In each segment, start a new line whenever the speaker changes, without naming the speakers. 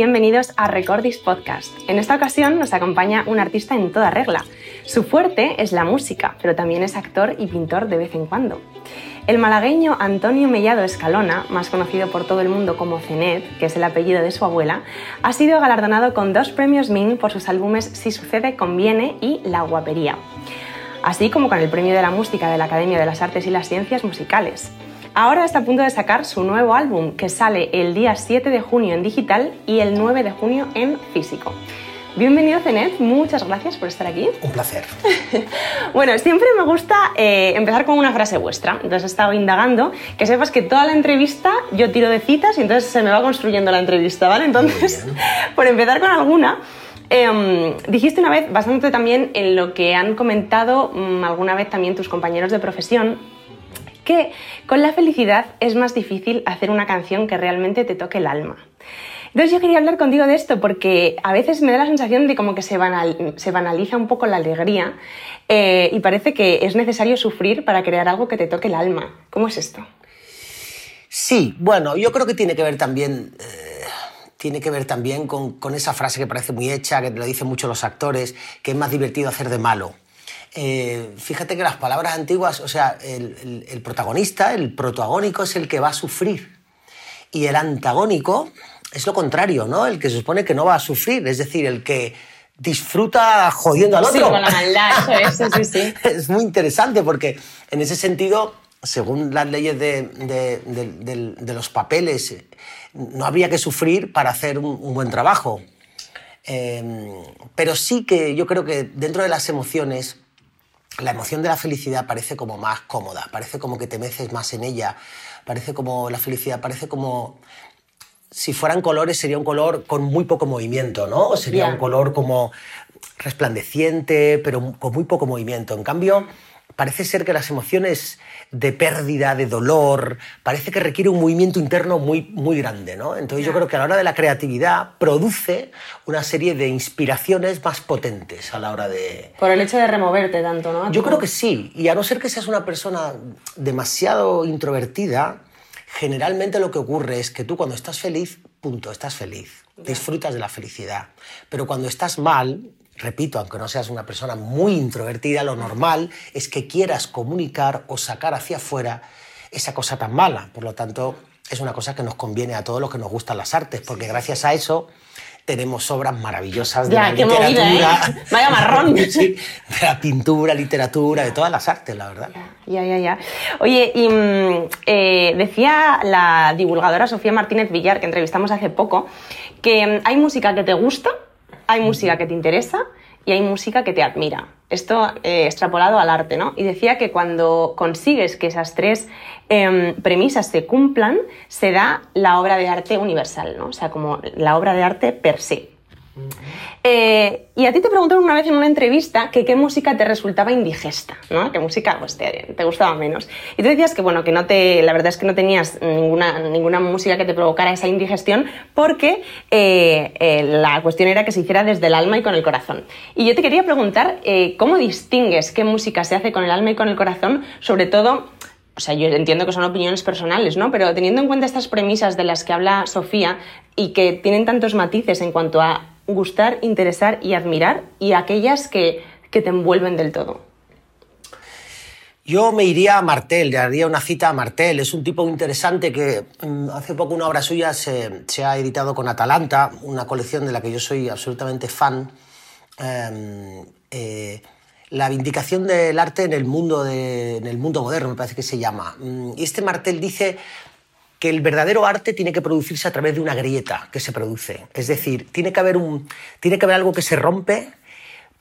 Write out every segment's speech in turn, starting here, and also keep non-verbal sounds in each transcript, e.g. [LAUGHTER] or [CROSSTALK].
bienvenidos a Recordis Podcast. En esta ocasión nos acompaña un artista en toda regla. Su fuerte es la música, pero también es actor y pintor de vez en cuando. El malagueño Antonio Mellado Escalona, más conocido por todo el mundo como Cenet, que es el apellido de su abuela, ha sido galardonado con dos premios Min por sus álbumes Si sucede, conviene y La guapería, así como con el premio de la música de la Academia de las Artes y las Ciencias Musicales. Ahora está a punto de sacar su nuevo álbum, que sale el día 7 de junio en digital y el 9 de junio en físico. Bienvenido, Zenet. Muchas gracias por estar aquí.
Un placer. [LAUGHS]
bueno, siempre me gusta eh, empezar con una frase vuestra. Entonces he estado indagando. Que sepas que toda la entrevista yo tiro de citas y entonces se me va construyendo la entrevista, ¿vale? Entonces, [LAUGHS] por empezar con alguna. Em, dijiste una vez, bastante también en lo que han comentado mm, alguna vez también tus compañeros de profesión, que con la felicidad es más difícil hacer una canción que realmente te toque el alma. Entonces yo quería hablar contigo de esto porque a veces me da la sensación de como que se, banaliza un poco la alegría eh, y parece que es necesario sufrir para crear algo que te toque el alma. ¿Cómo es esto?
Sí, bueno, yo creo que tiene que ver también... Eh, tiene que ver también con, esa frase que parece muy hecha, que te lo dicen mucho los actores, que es más divertido hacer de malo. Eh, fíjate que las palabras antiguas, o sea, el, protagonista, el protagónico es el que va a sufrir. Y el antagónico es lo contrario, ¿no? El que se supone que no va a sufrir, es decir, el que disfruta jodiendo al otro.
Sí, con la maldad, eso es, sí, sí. [LAUGHS]
es muy interesante porque en ese sentido, según las leyes de, los papeles, no habría que sufrir para hacer un, buen trabajo. Em, pero sí que yo creo que dentro de las emociones la emoción de la felicidad parece como más cómoda, parece como que te meces más en ella, parece como la felicidad, parece como si fueran colores sería un color con muy poco movimiento, ¿no? Sería un color como resplandeciente, pero con muy poco movimiento. En cambio, parece ser que las emociones de pérdida, de dolor, parece que requiere un movimiento interno muy, muy grande, ¿no? Entonces yo creo que a la hora de la creatividad produce una serie de inspiraciones más potentes a la hora de...
Por el hecho de removerte tanto, ¿no?
Yo creo que sí, y a no ser que seas una persona demasiado introvertida, generalmente lo que ocurre es que tú cuando estás feliz, punto, estás feliz, disfrutas de la felicidad, pero cuando estás mal, repito, aunque no seas una persona muy introvertida, lo normal es que quieras comunicar o sacar hacia afuera esa cosa tan mala. Por lo tanto, es una cosa que nos conviene a todos los que nos gustan las artes, porque gracias a eso tenemos obras maravillosas de la literatura.
¿eh? [LAUGHS] Vaya marrón. [LAUGHS]
de la pintura, literatura, de todas las artes, la verdad.
Ya, ya, ya. Oye, y mm, eh, decía la divulgadora Sofía Martínez Villar, que entrevistamos hace poco, que mm, hay música que te gusta hay música que te interesa y hay música que te admira. Esto eh, extrapolado al arte, ¿no? Y decía que cuando consigues que esas tres em, premisas se cumplan, se da la obra de arte universal, ¿no? O sea, como la obra de arte per se. Eh, y a ti te preguntaron una vez en una entrevista que qué música te resultaba indigesta, ¿no? ¿Qué música pues, te, gustaba menos? Y tú decías que, bueno, que no te, la verdad es que no tenías ninguna, ninguna música que te provocara esa indigestión porque eh, eh, la cuestión era que se hiciera desde el alma y con el corazón. Y yo te quería preguntar, ¿cómo distingues qué música se hace con el alma y con el corazón? Sobre todo o sea, yo entiendo que son opiniones personales, ¿no? Pero teniendo en cuenta estas premisas de las que habla Sofía y que tienen tantos matices en cuanto a gustar, interesar y admirar y aquellas que, te envuelven del todo?
Yo me iría a Martel, le haría una cita a Martel. Es un tipo interesante que mm, hace poco una obra suya se, ha editado con Atalanta, una colección de la que yo soy absolutamente fan. Em, eh, la vindicación del arte en el, mundo en el mundo moderno, me parece que se llama. Mm, y este Martel dice que el verdadero arte tiene que producirse a través de una grieta que se produce. Es decir, tiene que haber, un, tiene que haber algo que se rompe,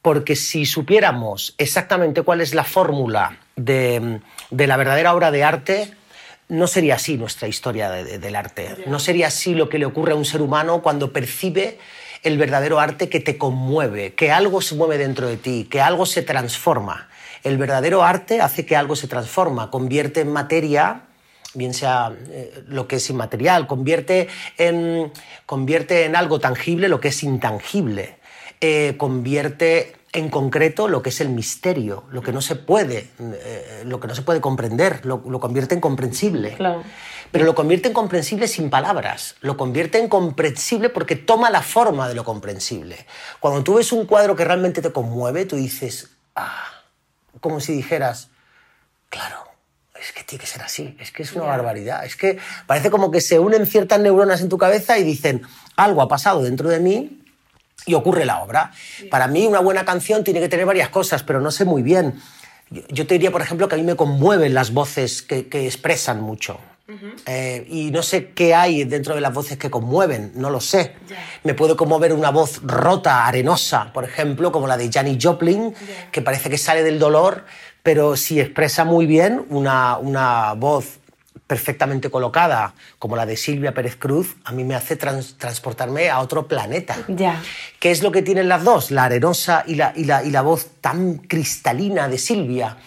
porque si supiéramos exactamente cuál es la fórmula de, la verdadera obra de arte, no sería así nuestra historia del arte. No sería así lo que le ocurre a un ser humano cuando percibe el verdadero arte que te conmueve, que algo se mueve dentro de ti, que algo se transforma. El verdadero arte hace que algo se transforma, convierte en materia bien sea eh, lo que es inmaterial, convierte en, convierte en algo tangible lo que es intangible, eh, convierte en concreto lo que es el misterio, lo que no se puede, eh, lo que no se puede comprender, lo, lo convierte en comprensible. Pero lo convierte en comprensible sin palabras, lo convierte en comprensible porque toma la forma de lo comprensible. Cuando tú ves un cuadro que realmente te conmueve, tú dices, ah, como si dijeras, claro, es que tiene que ser así, es que es una barbaridad, es que parece como que se unen ciertas neuronas en tu cabeza y dicen, algo ha pasado dentro de mí y ocurre la obra. Para mí una buena canción tiene que tener varias cosas, pero no sé muy bien. Yo- Yo te diría, por ejemplo, que a mí me conmueven las voces que, que expresan mucho. Eh, y no sé qué hay dentro de las voces que conmueven, no lo sé. Me puede conmover una voz rota, arenosa, por ejemplo, como la de Janis Joplin, que parece que sale del dolor, pero si expresa muy bien una, una voz perfectamente colocada, como la de Silvia Pérez Cruz, a mí me hace trans- transportarme a otro planeta.
Ya.
¿Qué es lo que tienen las dos? La arenosa y la, y la, y la voz tan cristalina de Silvia.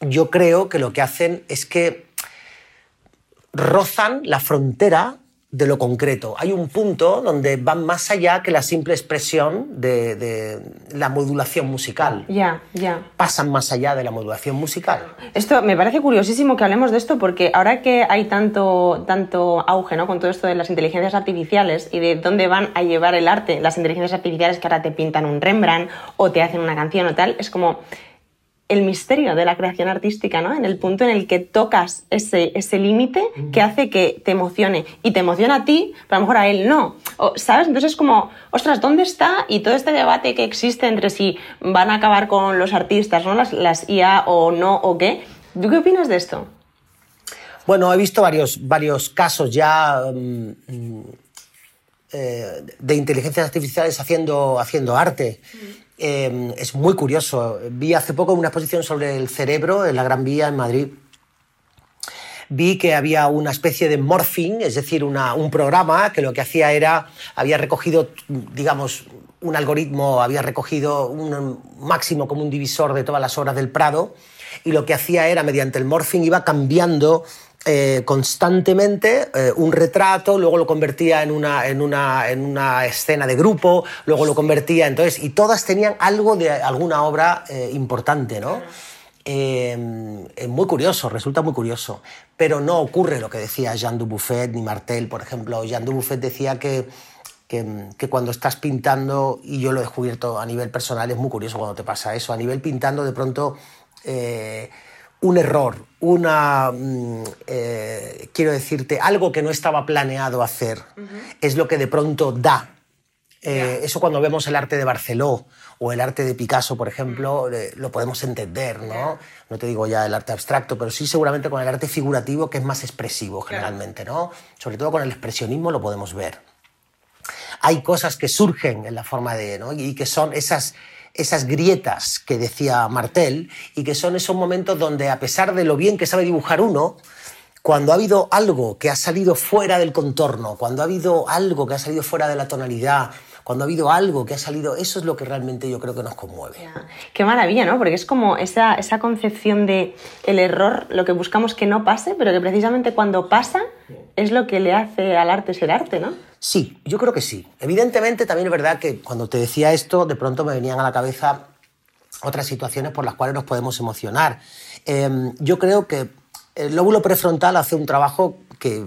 Yo creo que lo que hacen es que rozan la frontera de lo concreto. Hay un punto donde van más allá que la simple expresión de, de la modulación musical.
Ya, ya.
Pasan más allá de la modulación musical.
Esto me parece curiosísimo que hablemos de esto porque ahora que hay tanto, tanto auge ¿no? con todo esto de las inteligencias artificiales y de dónde van a llevar el arte, las inteligencias artificiales que ahora te pintan un Rembrandt o te hacen una canción o tal, es como el misterio de la creación artística, ¿no? En el punto en el que tocas ese, ese límite que hace que te emocione. Y te emociona a ti, pero a lo mejor a él no. O, ¿Sabes? Entonces es como, ostras, ¿dónde está? Y todo este debate que existe entre si van a acabar con los artistas, ¿no? Las, las IA o no, o qué. ¿Tú qué opinas de esto?
Bueno, he visto varios, varios casos ya mm, mm, eh, de inteligencias artificiales haciendo, haciendo arte. Eh, es muy curioso. Vi hace poco una exposición sobre el cerebro en la Gran Vía en Madrid. Vi que había una especie de morphing, es decir, un programa que lo que hacía era, había recogido, digamos, un algoritmo, había recogido un máximo como un divisor de todas las obras del Prado, y lo que hacía era, mediante el morphing, iba cambiando eh, constantemente eh, un retrato, luego lo convertía en una, en, una, en una escena de grupo, luego lo convertía, entonces, y todas tenían algo de alguna obra eh, importante, ¿no? Es muy curioso, resulta muy curioso, pero no ocurre lo que decía Jean Dubuffet ni Martel, por ejemplo. Jean Dubuffet decía que, que, que cuando estás pintando, y yo lo he descubierto a nivel personal, es muy curioso cuando te pasa eso, a nivel pintando de pronto eh, un error, una, mm, eh, quiero decirte, algo que no estaba planeado hacer, es lo que de pronto da eh, Eso cuando vemos el arte de Barceló o el arte de Picasso, por ejemplo, eh, lo podemos entender, ¿no? No te digo ya el arte abstracto, pero sí seguramente con el arte figurativo, que es más expresivo generalmente, ¿no? Sobre todo con el expresionismo lo podemos ver. Hay cosas que surgen en la forma de, ¿no? Y que son esas, esas grietas que decía Martel y que son esos momentos donde a pesar de lo bien que sabe dibujar uno, cuando ha habido algo que ha salido fuera del contorno, cuando ha habido algo que ha salido fuera de la tonalidad, cuando ha habido algo que ha salido, eso es lo que realmente yo creo que nos conmueve.
Qué maravilla, ¿no? Porque es como esa, esa concepción de el error, lo que buscamos que no pase, pero que precisamente cuando pasa es lo que le hace al arte ser arte, ¿no?
Sí, yo creo que sí. Evidentemente también es verdad que cuando te decía esto, de pronto me venían a la cabeza otras situaciones por las cuales nos podemos emocionar. Eh, yo creo que el lóbulo prefrontal hace un trabajo que,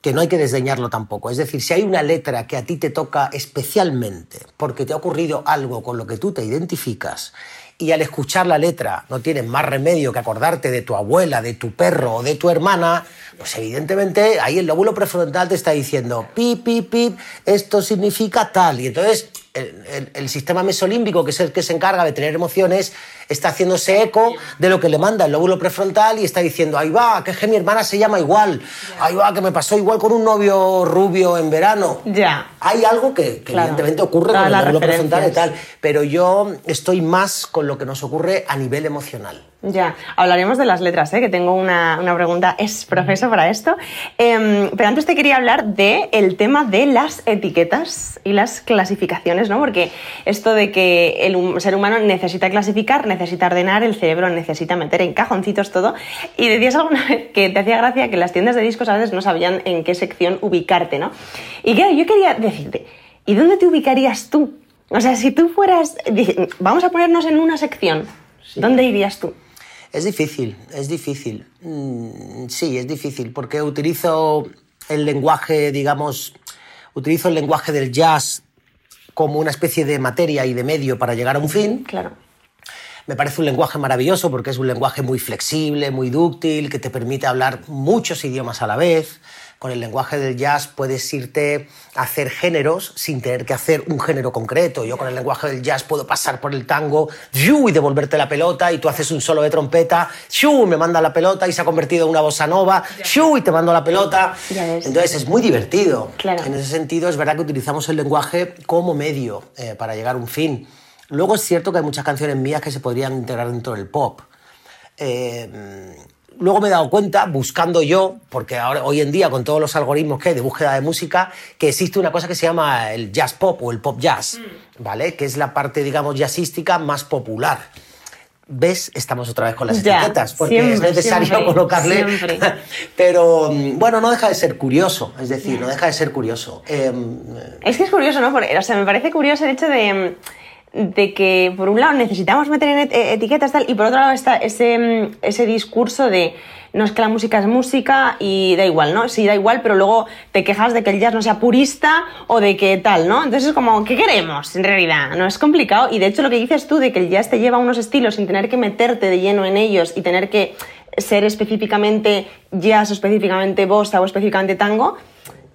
que no hay que desdeñarlo tampoco. Es decir, si hay una letra que a ti te toca especialmente porque te ha ocurrido algo con lo que tú te identificas y al escuchar la letra no tienes más remedio que acordarte de tu abuela, de tu perro o de tu hermana, pues evidentemente ahí el lóbulo prefrontal te está diciendo, pip, pip, pip, esto significa tal. Y entonces el, el- el sistema mesolímbico, que es el que se encarga de tener emociones, está haciéndose eco de lo que le manda el lóbulo prefrontal y está diciendo, ahí va, que es que mi hermana se llama igual, ahí va, que me pasó igual con un novio rubio en verano.
Ya.
Hay algo que, que
Claro.
evidentemente ocurre
Todas
con el lóbulo prefrontal y tal, pero yo estoy más con lo que nos ocurre a nivel emocional.
Ya, hablaremos de las letras, ¿eh? que tengo una, una pregunta es profeso para esto. Em, pero antes te quería hablar del el tema de las etiquetas y las clasificaciones, ¿no? Porque esto de que el ser humano necesita clasificar, necesita ordenar, el cerebro necesita meter en cajoncitos todo. Y decías alguna vez que te hacía gracia que las tiendas de discos a veces no sabían en qué sección ubicarte, ¿no? Y claro, yo quería decirte, ¿y dónde te ubicarías tú O sea, si tú fueras, vamos a ponernos en una sección, ¿dónde irías tú?
Es difícil, es difícil. Mm, sí, es difícil, porque utilizo el lenguaje, digamos, utilizo el lenguaje del jazz como una especie de materia y de medio para llegar a un fin.
Claro.
Me parece un lenguaje maravilloso porque es un lenguaje muy flexible, muy dúctil, que te permite hablar muchos idiomas a la vez. Con el lenguaje del jazz puedes irte a hacer géneros sin tener que hacer un género concreto. Yo con el lenguaje del jazz puedo pasar por el tango y devolverte la pelota y tú haces un solo de trompeta, me manda la pelota y se ha convertido en una bossa nova, y te mando la pelota. Entonces es muy divertido. En ese sentido es verdad que utilizamos el lenguaje como medio eh, para llegar a un fin. Luego es cierto que hay muchas canciones mías que se podrían integrar dentro del pop. Eh, luego me he dado cuenta, buscando yo, porque ahora, hoy en día con todos los algoritmos que hay de búsqueda de música, que existe una cosa que se llama el jazz pop o el pop jazz, mm. ¿vale? Que es la parte, digamos, jazzística más popular. ¿Ves? Estamos otra vez con las etiquetas, porque es necesario colocarle. [LAUGHS] Pero mm, bueno, no deja de ser curioso, es decir, no deja de ser curioso. Em,
es que es curioso, ¿no? Porque, o sea, me parece curioso el hecho de de que por un lado necesitamos meter en e-, etiquetas tal y por otro lado está ese, mm, ese discurso de no es que la música es música y da igual, ¿no? Sí, da igual, pero luego te quejas de que el jazz no sea purista o de que tal, ¿no? Entonces es como, ¿qué queremos en realidad? No es complicado y de hecho lo que dices tú de que el jazz te lleva a unos estilos sin tener que meterte de lleno en ellos y tener que ser específicamente jazz o específicamente bossa o específicamente tango,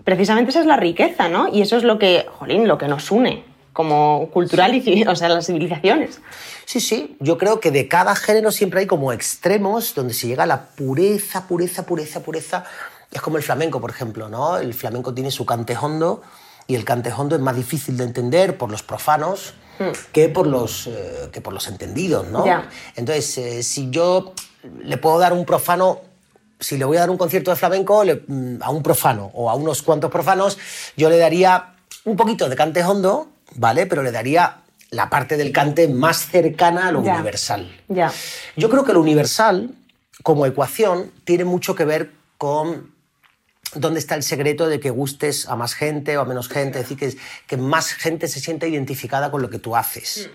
precisamente esa es la riqueza, ¿no? Y eso es lo que, jolín, lo que nos une como cultural y o sea, las civilizaciones.
Sí, sí, yo creo que de cada género siempre hay como extremos donde se llega a la pureza, pureza, pureza, pureza. Es como el flamenco, por ejemplo, ¿no? El flamenco tiene su cante hondo y el cante hondo es más difícil de entender por los profanos hmm. que, por los, eh, que por los entendidos, ¿no? Entonces, eh, si yo le puedo dar un profano si le voy a dar un concierto de flamenco mm, a un profano o a unos cuantos profanos, yo le daría un poquito de cante hondo ¿vale? Pero le daría la parte del cante más cercana a lo universal.
Ya.
Yo creo que lo universal, como ecuación, tiene mucho que ver con dónde está el secreto de que gustes a más gente o a menos gente, es decir, que, que más gente se sienta identificada con lo que tú haces.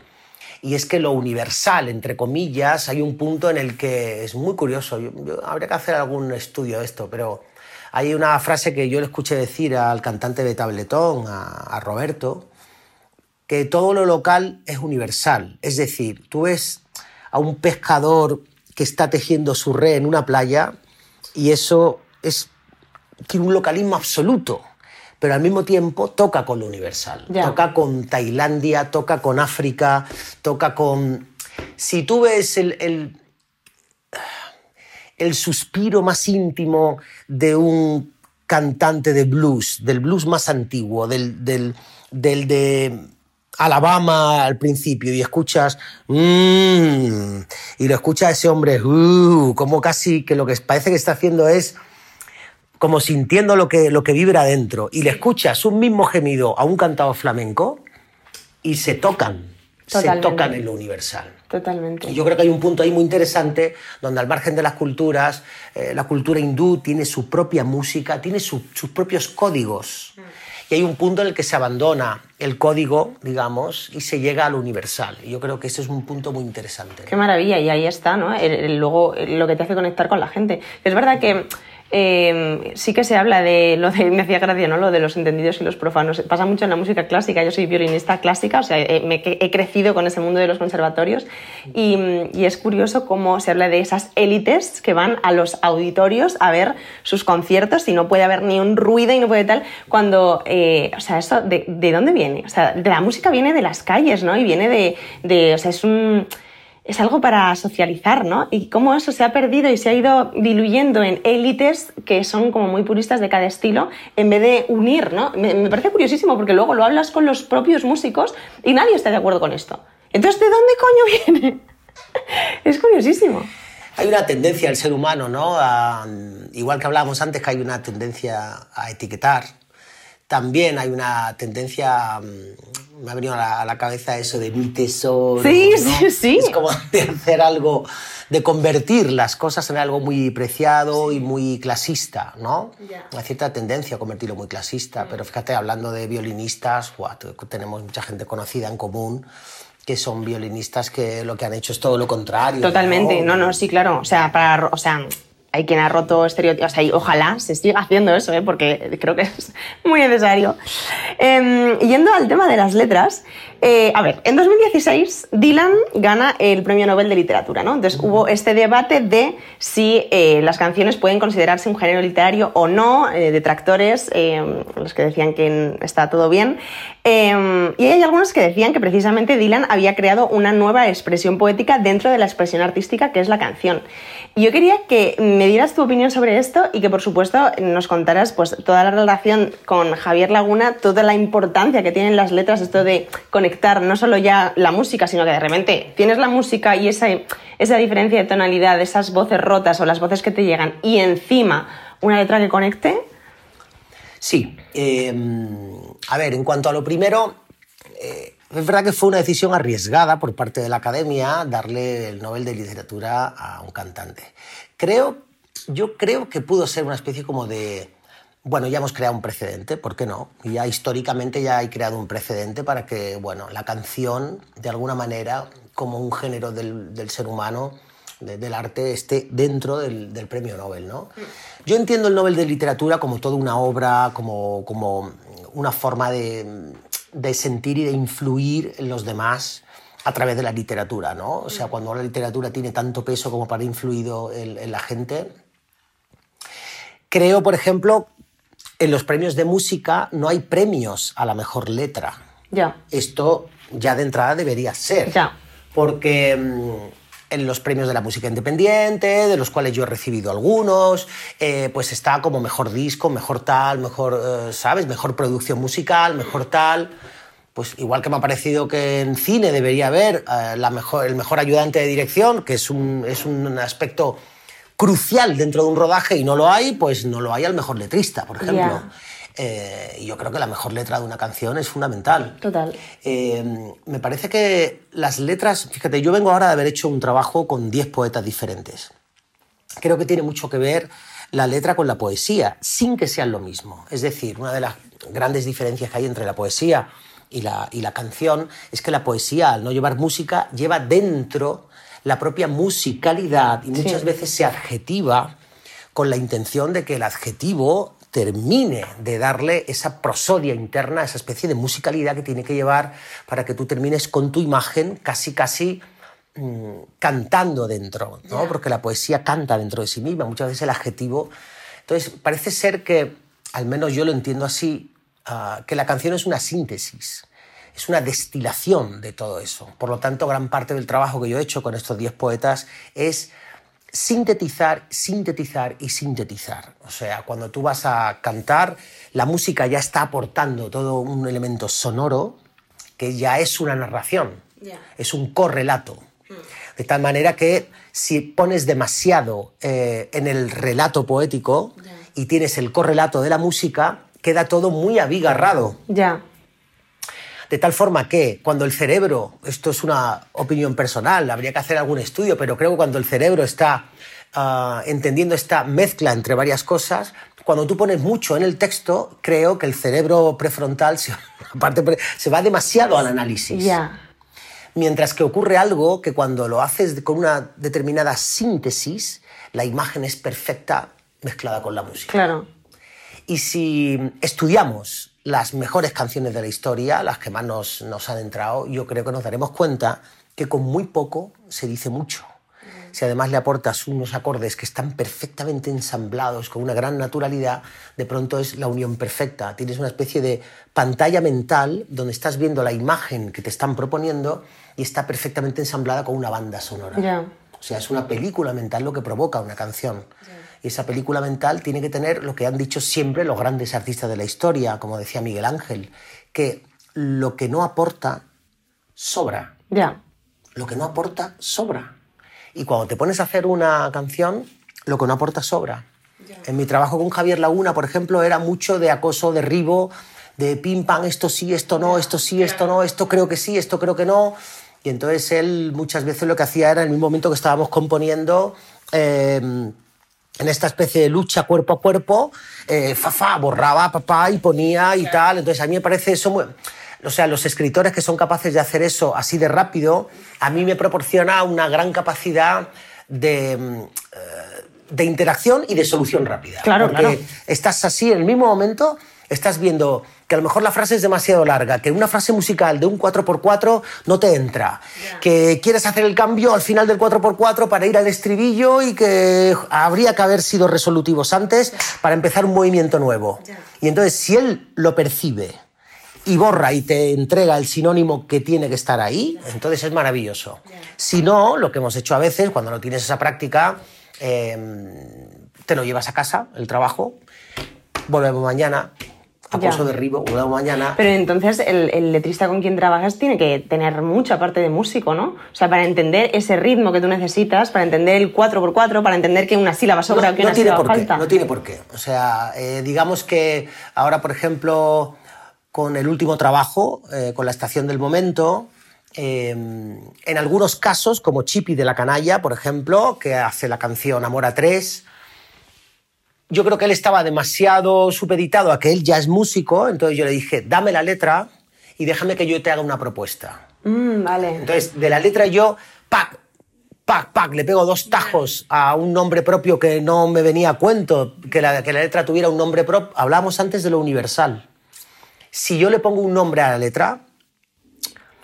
Y es que lo universal, entre comillas, hay un punto en el que es muy curioso. habría que hacer algún estudio de esto, pero hay una frase que yo le escuché decir al cantante de Tabletón, a Roberto, que todo lo local es universal. Es decir, tú ves a un pescador que está tejiendo su red en una playa y eso es tiene un localismo absoluto, pero al mismo tiempo toca con lo universal. Toca con Tailandia, toca con África, toca con... Si tú ves el, el, el suspiro más íntimo de un cantante de blues, del blues más antiguo, del, del, del de Alabama al principio y escuchas mmm, y lo escucha ese hombre uh, como casi que lo que parece que está haciendo es como sintiendo lo que, lo que vibra dentro y le escuchas un mismo gemido a un cantado flamenco y se tocan, se tocan en lo universal.
Totalmente.
Y yo creo que hay un punto ahí muy interesante donde al margen de las culturas, eh, la cultura hindú tiene su propia música, tiene sus propios códigos. Mm y hay un punto en el que se abandona el código, digamos, y se llega al universal. Y yo creo que ese es un punto muy interesante.
Qué maravilla, y ahí está, ¿no? luego lo que te hace conectar con la gente. Es verdad que Em, sí que se habla de lo de, [LAUGHS] me hacía gracia, ¿no? Lo de los entendidos y los profanos. Pasa mucho en la música clástica. Yo soy violinista clásica, o sea, he, me, he crecido con ese mundo de los conservatorios y, y, es curioso cómo se habla de esas élites que van a los auditorios a ver sus conciertos y no puede haber ni un ruido y no puede tal. Cuando, eh, o sea, ¿eso de, de, dónde viene? O sea, de la música viene de las calles, ¿no? Y viene de, de o sea, es un es algo para socializar, ¿no? Y cómo eso se ha perdido y se ha ido diluyendo en élites que son como muy puristas de cada estilo, en vez de unir, ¿no? Me, parece curiosísimo porque luego lo hablas con los propios músicos y nadie está de acuerdo con esto. Entonces, ¿de dónde coño viene? [LAUGHS] es curiosísimo.
Hay una tendencia al ser humano, ¿no? igual que hablábamos antes que hay una tendencia a etiquetar, también hay una tendencia, mm, me ha venido a la, cabeza eso de mi tesoro.
Sí, sí, sí.
Es como [LAUGHS] de hacer algo, de convertir las cosas en algo muy preciado y muy clasista, ¿no? Hay cierta tendencia a convertirlo muy clasista, mm. pero fíjate, hablando de violinistas, tenemos mucha gente conocida en común que son violinistas que lo que han hecho es todo lo contrario.
Totalmente, no, no, sí, claro. O sea, para, o sea, hay quien ha roto estereotipos, o sea, y ojalá se siga haciendo eso, ¿eh? porque creo que es muy necesario. Em, yendo al tema de las letras, eh, a ver, en 2016 Dylan gana el Premio Nobel de Literatura, ¿no? Entonces hubo este debate de si eh, las canciones pueden considerarse un género literario o no, detractores, los que decían que está todo bien, em, y hay algunos que decían que precisamente Dylan había creado una nueva expresión poética dentro de la expresión artística que es la canción. Y yo quería que me dieras tu opinión sobre esto y que por supuesto nos contaras pues toda la relación con Javier Laguna, toda la importancia que tienen las letras, esto de conectar no solo ya la música, sino que de repente tienes la música y esa, esa diferencia de tonalidad, esas voces rotas o las voces que te llegan y encima una letra que conecte.
Sí. Em, a ver, en cuanto a lo primero, eh, es verdad que fue una decisión arriesgada por parte de la academia darle el Nobel de Literatura a un cantante. Creo, yo creo que pudo ser una especie como de, bueno, ya hemos creado un precedente, ¿por qué no? Ya históricamente ya hay creado un precedente para que, bueno, la canción, de alguna manera, como un género del, ser humano, del arte, esté dentro del, premio Nobel, ¿no? Yo entiendo el Nobel de Literatura como toda una obra, como, como una forma de sentir y de influir en los demás a través de la literatura, ¿no? O sea, cuando la literatura tiene tanto peso como para influir en, la gente. Creo, por ejemplo, en los premios de música no hay premios a la mejor letra.
Ya.
Esto ya de entrada debería ser.
Ya.
Porque mm, en los premios de la música independiente, de los cuales yo he recibido algunos, eh, pues está como mejor disco, mejor tal, mejor, eh, ¿sabes? Mejor producción musical, mejor tal. Pues igual que me ha parecido que en cine debería haber eh, la mejor, el mejor ayudante de dirección, que es un, es un aspecto crucial dentro de un rodaje y no lo hay, pues no lo hay al mejor letrista, por ejemplo. Eh, yo creo que la mejor letra de una canción es fundamental.
Total.
Eh, me parece que las letras, fíjate, yo vengo ahora de haber hecho un trabajo con 10 poetas diferentes. Creo que tiene mucho que ver la letra con la poesía, sin que sean lo mismo. Es decir, una de las grandes diferencias que hay entre la poesía y la, y la canción es que la poesía, al no llevar música, lleva dentro la propia musicalidad y muchas veces se adjetiva con la intención de que el adjetivo termine de darle esa prosodia interna, esa especie de musicalidad que tiene que llevar para que tú termines con tu imagen casi, casi mm, cantando dentro, ¿no? porque la poesía canta dentro de sí misma, muchas veces el adjetivo. Entonces, parece ser que, al menos yo lo entiendo así, ah, que la canción es una síntesis, es una destilación de todo eso. Por lo tanto, gran parte del trabajo que yo he hecho con estos 10 poetas es sintetizar, sintetizar y sintetizar. O sea, cuando tú vas a cantar, la música ya está aportando todo un elemento sonoro que ya es una narración, es un correlato. De tal manera que si pones demasiado eh, en el relato poético y tienes el correlato de la música, queda todo muy abigarrado.
Ya.
De tal forma que cuando el cerebro, esto es una opinión personal, habría que hacer algún estudio, pero creo que cuando el cerebro está ah, entendiendo esta mezcla entre varias cosas, cuando tú pones mucho en el texto, creo que el cerebro prefrontal se, [LAUGHS] se va demasiado al análisis. Mientras que ocurre algo que cuando lo haces con una determinada síntesis, la imagen es perfecta mezclada con la música.
Claro.
Y si estudiamos las mejores canciones de la historia, las que más nos, nos han entrado, yo creo que nos daremos cuenta que con muy poco se dice mucho. Si además le aportas unos acordes que están perfectamente ensamblados con una gran naturalidad, de pronto es la unión perfecta. Tienes una especie de pantalla mental donde estás viendo la imagen que te están proponiendo y está perfectamente ensamblada con una banda sonora. O sea, es una película mental lo que provoca una canción. Y esa película mental tiene que tener lo que han dicho siempre los grandes artistas de la historia, como decía Miguel Ángel, que lo que no aporta, sobra.
Ya.
Lo que no aporta, sobra. Y cuando te pones a hacer una canción, lo que no aporta, sobra. En mi trabajo con Javier Laguna, por ejemplo, era mucho de acoso, derribo, de pim, pam, esto sí, esto no, esto sí, esto no, esto creo que sí, esto creo que no. Y entonces él muchas veces lo que hacía era en el mismo momento que estábamos componiendo, eh, en esta especie de lucha cuerpo a cuerpo, eh, fa, fa, borraba papá y ponía y tal. Entonces a mí me parece eso muy... O sea, los escritores que son capaces de hacer eso así de rápido, a mí me proporciona una gran capacidad de, mm, eh, de interacción y de solución rápida.
Claro,
Porque
claro.
estás así en el mismo momento, estás viendo que a lo mejor la frase es demasiado larga, que una frase musical de un 4x4 no te entra, que quieres hacer el cambio al final del 4x4 para ir al estribillo y que habría que haber sido resolutivos antes para empezar un movimiento nuevo. Y entonces, si él lo percibe y borra y te entrega el sinónimo que tiene que estar ahí, entonces es maravilloso. Si no, lo que hemos hecho a veces, cuando no tienes esa práctica, eh, te lo llevas a casa, el trabajo, volvemos mañana, a pozo derribo, volvemos mañana.
Pero entonces el, el letrista con quien trabajas tiene que tener mucha parte de músico, ¿no? O sea, para entender ese ritmo que tú necesitas, para entender el 4x4, para entender que una sílaba sobra o que una
tiene
sílaba
por qué,
falta.
no tiene por qué. O sea, eh, digamos que ahora, por ejemplo, con el último trabajo, eh, con la estación del momento, eh, en algunos casos, como Chipi de la Canalla, por ejemplo, que hace la canción Amor a tres, yo creo que él estaba demasiado supeditado a que él ya es músico, entonces yo le dije, dame la letra y déjame que yo te haga una propuesta.
Mm, vale.
Entonces, de la letra yo, pac, pac, pac, le pego dos tajos a un nombre propio que no me venía a cuento, que la, que la letra tuviera un nombre propio. Hablábamos antes de lo universal. Si yo le pongo un nombre a la letra,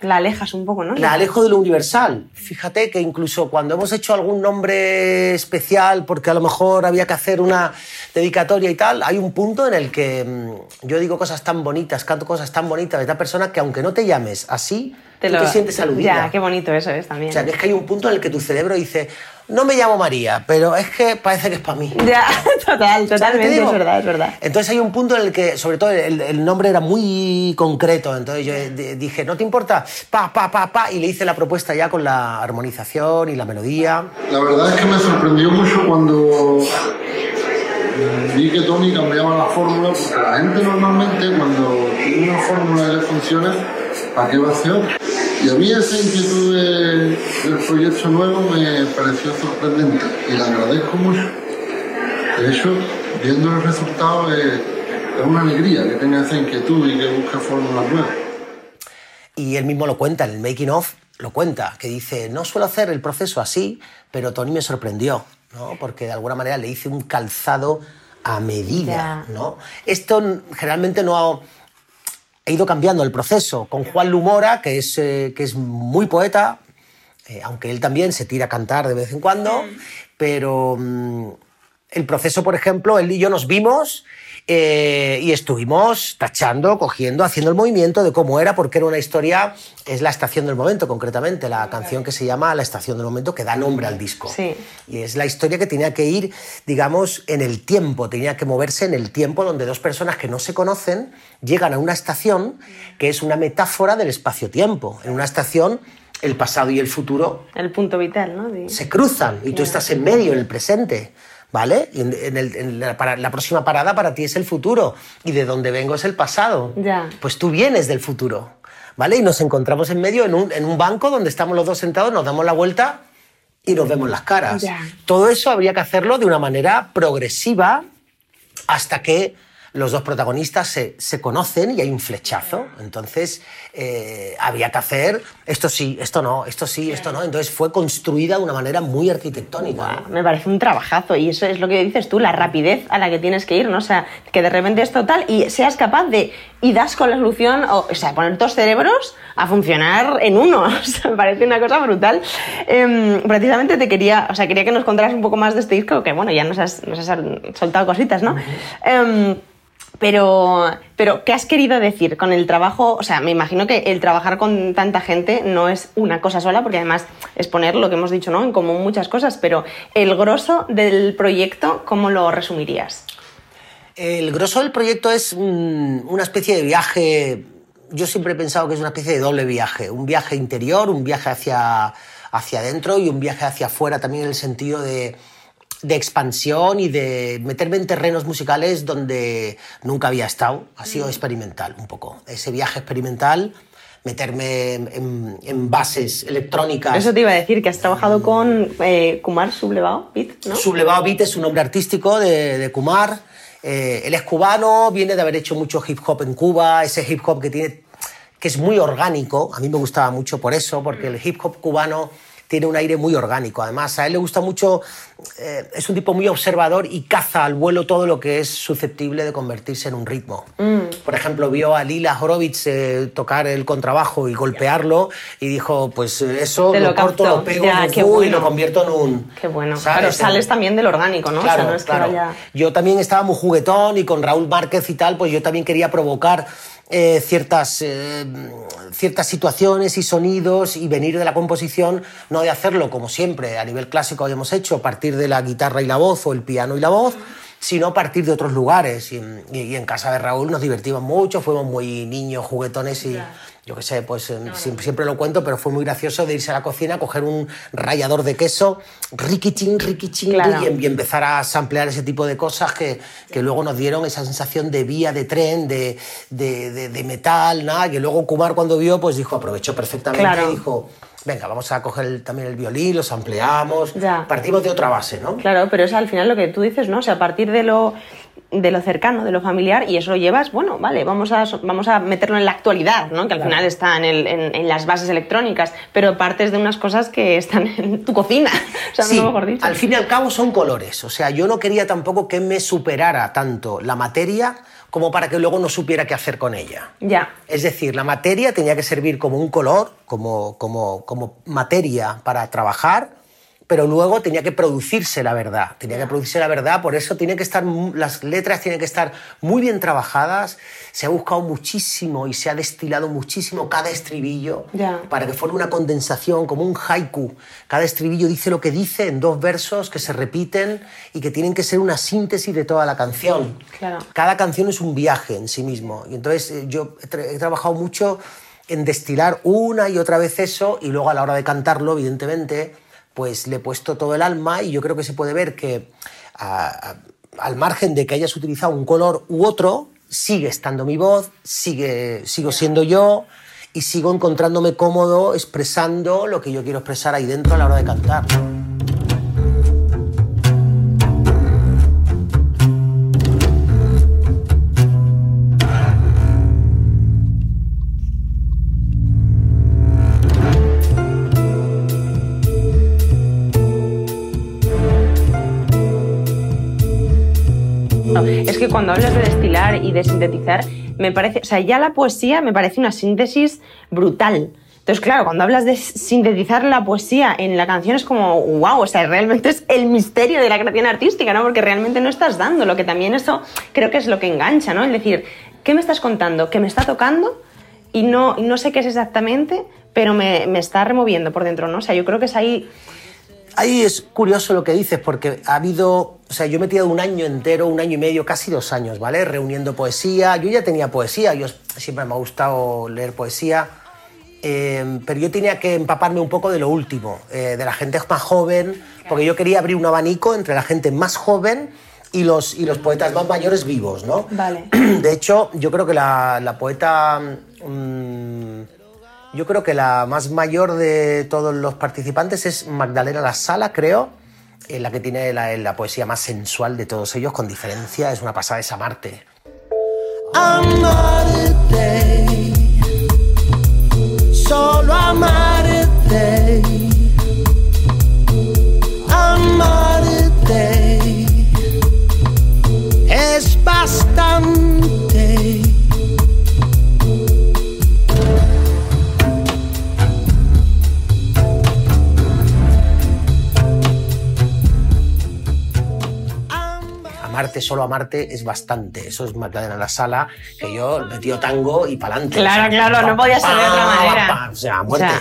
La alejas un poco, ¿no?
la alejo de lo universal. Fíjate que incluso cuando hemos hecho algún nombre especial, porque a lo mejor había que hacer una dedicatoria y tal, hay un punto en el que mm, yo digo cosas tan bonitas, canto cosas tan bonitas de esta persona que aunque no te llames así, tú
lo-
te sientes aludida.
Ya, qué bonito eso es también.
O sea, que es que hay un punto en el que tu cerebro dice, no me llamo María, pero es que parece que es para mí.
Ya, [LAUGHS] total,
¿Sabes qué te
totalmente, es verdad, es verdad.
Entonces hay un punto en el que, sobre todo, el, el nombre era muy concreto. Entonces yo di- dije, ¿no te importa? Pa, pa, pa, pa. Y le hice la propuesta ya con la armonización y la melodía.
La verdad es que me sorprendió mucho cuando vi que Tony cambiaba la fórmula, porque la gente normalmente cuando tiene una fórmula y le funciona, ¿para qué va a hacer? Y a mí esa inquietud de- del proyecto nuevo me pareció sorprendente y le agradezco mucho. De hecho, viendo el resultado es, es una alegría que tenga esa inquietud y que busque fórmulas nuevas.
Y él mismo lo cuenta, en el making of lo cuenta, que dice, no suelo hacer el proceso así, pero Tony me sorprendió, ¿no? porque de alguna manera le hice un calzado a medida.
Ya.
¿no? Esto generalmente no ha, he ido cambiando el proceso. Con Juan Lumora, que es, eh, que es muy poeta, eh, aunque él también se tira a cantar de vez en cuando, pero mm, el proceso, por ejemplo, él y yo nos vimos eh, y estuvimos tachando, cogiendo, haciendo el movimiento de cómo era, porque era una historia, es la estación del momento, concretamente, la canción que se llama La estación del momento, que da nombre al disco.
Sí.
Y es la historia que tenía que ir, digamos, en el tiempo, tenía que moverse en el tiempo donde dos personas que no se conocen llegan a una estación que es una metáfora del espacio-tiempo. En una estación, el pasado y el futuro
El punto vital, ¿no? De-
se cruzan y tú estás en medio, en el presente. ¿Vale? Y en, en el- en la, para- la próxima parada para ti es el futuro y de donde vengo es el pasado.
Ya.
Pues tú vienes del futuro. ¿Vale? Y nos encontramos en medio en un, en un banco donde estamos los dos sentados, nos damos la vuelta y nos vemos las caras.
Ya.
Todo eso habría que hacerlo de una manera progresiva hasta que los dos protagonistas se, se conocen y hay un flechazo. Entonces, eh, había que hacer esto sí, esto no, esto sí, esto no. Entonces fue construida de una manera muy arquitectónica. ¿no?
Me parece un trabajazo y eso es lo que dices tú, la rapidez a la que tienes que ir, ¿no? O sea, que de repente es total y seas capaz de y das con la solución, o, o sea, poner dos cerebros a funcionar en uno. [LAUGHS] O sea, me parece una cosa brutal. Em, precisamente te quería, o sea, quería que nos contaras un poco más de este disco, que bueno, ya nos has, nos has soltado cositas, ¿no? Em, pero, pero, ¿qué has querido decir con el trabajo? O sea, me imagino que el trabajar con tanta gente no es una cosa sola, porque además es poner lo que hemos dicho, ¿no? En común muchas cosas, pero el grosso del proyecto, ¿cómo lo resumirías?
El grosso del proyecto es mm, una especie de viaje. Yo siempre he pensado que es una especie de doble viaje. Un viaje interior, un viaje hacia, hacia adentro y un viaje hacia afuera también en el sentido de de expansión y de meterme en terrenos musicales donde nunca había estado. Ha sido experimental un poco. Ese viaje experimental, meterme en, en bases electrónicas.
Eso te iba a decir, que has trabajado con eh, Kumar Sublevado Beat, ¿no?
Sublevado Beat es un nombre artístico de, de Kumar. Eh, él es cubano, viene de haber hecho mucho hip hop en Cuba, ese hip hop que tiene que es muy orgánico. A mí me gustaba mucho por eso, porque el hip hop cubano tiene un aire muy orgánico. Además, a él le gusta mucho, eh, es un tipo muy observador y caza al vuelo todo lo que es susceptible de convertirse en un ritmo. Por ejemplo, vio a Lila Horowitz eh, tocar el contrabajo y golpearlo y dijo, pues eh, eso
Te
lo,
lo
corto, lo pego
Ya,
lo fu- y
bueno.
lo convierto en un...
Qué bueno.
¿sabes?
Claro, sales también del orgánico, ¿no?
Claro,
o sea, no es
claro.
que vaya...
Yo también estaba muy juguetón y con Raúl Márquez y tal, pues yo también quería provocar eh, ciertas, eh, ciertas situaciones y sonidos y venir de la composición, no de hacerlo como siempre a nivel clásico habíamos hecho, partir de la guitarra y la voz o el piano y la voz, sino partir de otros lugares. Y en casa de Raúl nos divertimos mucho, fuimos muy niños, juguetones y yo qué sé, pues eh, siempre, siempre lo cuento, pero fue muy gracioso de irse a la cocina, coger un rallador de queso, riquichín, riquichín,
Claro.
y, y empezar a samplear ese tipo de cosas que, que luego nos dieron esa sensación de vía, de tren, de, de, de- de metal, nada, que luego Kumar cuando vio, pues dijo, aprovechó perfectamente
Claro.
y dijo, venga, vamos a coger el- también el violín, lo sampleamos,
Ya.
partimos de otra base, ¿no?
Claro, pero es al final lo que tú dices, ¿no? O sea, a partir de lo, de lo cercano, de lo familiar, y eso lo llevas, bueno, vale, vamos a, vamos a meterlo en la actualidad, ¿no? Que al final está en, el- en- en las bases electrónicas, pero partes de unas cosas que están en tu cocina, [LAUGHS] o sea,
Sí,
no mejor dicho.
al fin y al cabo son colores. O sea, yo no quería tampoco que me superara tanto la materia como para que luego no supiera qué hacer con ella.
Ya,
Es decir, la materia tenía que servir como un color, como, como, como materia para trabajar, pero luego tenía que producirse la verdad. Tenía que producirse la verdad, por eso tiene que estar, las letras tienen que estar muy bien trabajadas. Se ha buscado muchísimo y se ha destilado muchísimo cada estribillo para que fuera una condensación, como un haiku. Cada estribillo dice lo que dice en dos versos que se repiten y que tienen que ser una síntesis de toda la canción.
Claro.
Cada canción es un viaje en sí mismo. Y entonces eh, yo he, tra- he trabajado mucho en destilar una y otra vez eso y luego a la hora de cantarlo, evidentemente, pues le he puesto todo el alma y yo creo que se puede ver que a- a- al margen de que hayas utilizado un color u otro, sigue estando mi voz, sigue, sigo siendo yo y sigo encontrándome cómodo expresando lo que yo quiero expresar ahí dentro a la hora de cantar.
Es que cuando hablas de destilar y de sintetizar, me parece, o sea, ya la poesía me parece una síntesis brutal. Entonces, claro, cuando hablas de sintetizar la poesía en la canción es como, wow, o sea, realmente es el misterio de la creación artística, ¿no? Porque realmente no estás dando, lo que también eso creo que es lo que engancha, ¿no? Es decir, ¿qué me estás contando? ¿Qué me está tocando? Y no, no sé qué es exactamente, pero me, me está removiendo por dentro, ¿no? O sea, yo creo que es ahí...
Ahí es curioso lo que dices, porque ha habido, o sea, yo me he tirado un año entero, un año y medio, casi dos años, ¿vale? Reuniendo poesía. Yo ya tenía poesía, yo siempre me ha gustado leer poesía, eh, pero yo tenía que empaparme un poco de lo último, eh, de la gente más joven, porque yo quería abrir un abanico entre la gente más joven y los, y los poetas más mayores vivos, ¿no?
Vale. [CLEARS THROAT]
De hecho, yo creo que la, la poeta... mm, yo creo que la más mayor de todos los participantes es Magdalena La Sala, creo, eh, la que tiene la, poesía más sensual de todos ellos, con diferencia, es una pasada esa Marte. Amarte, solo amarte es bastante. Eso es Magdalena La Sala, que yo he metido tango y pa'lante.
Claro,
O sea,
claro, no podía ser de otra
pa,
manera.
pa, O sea, muerte.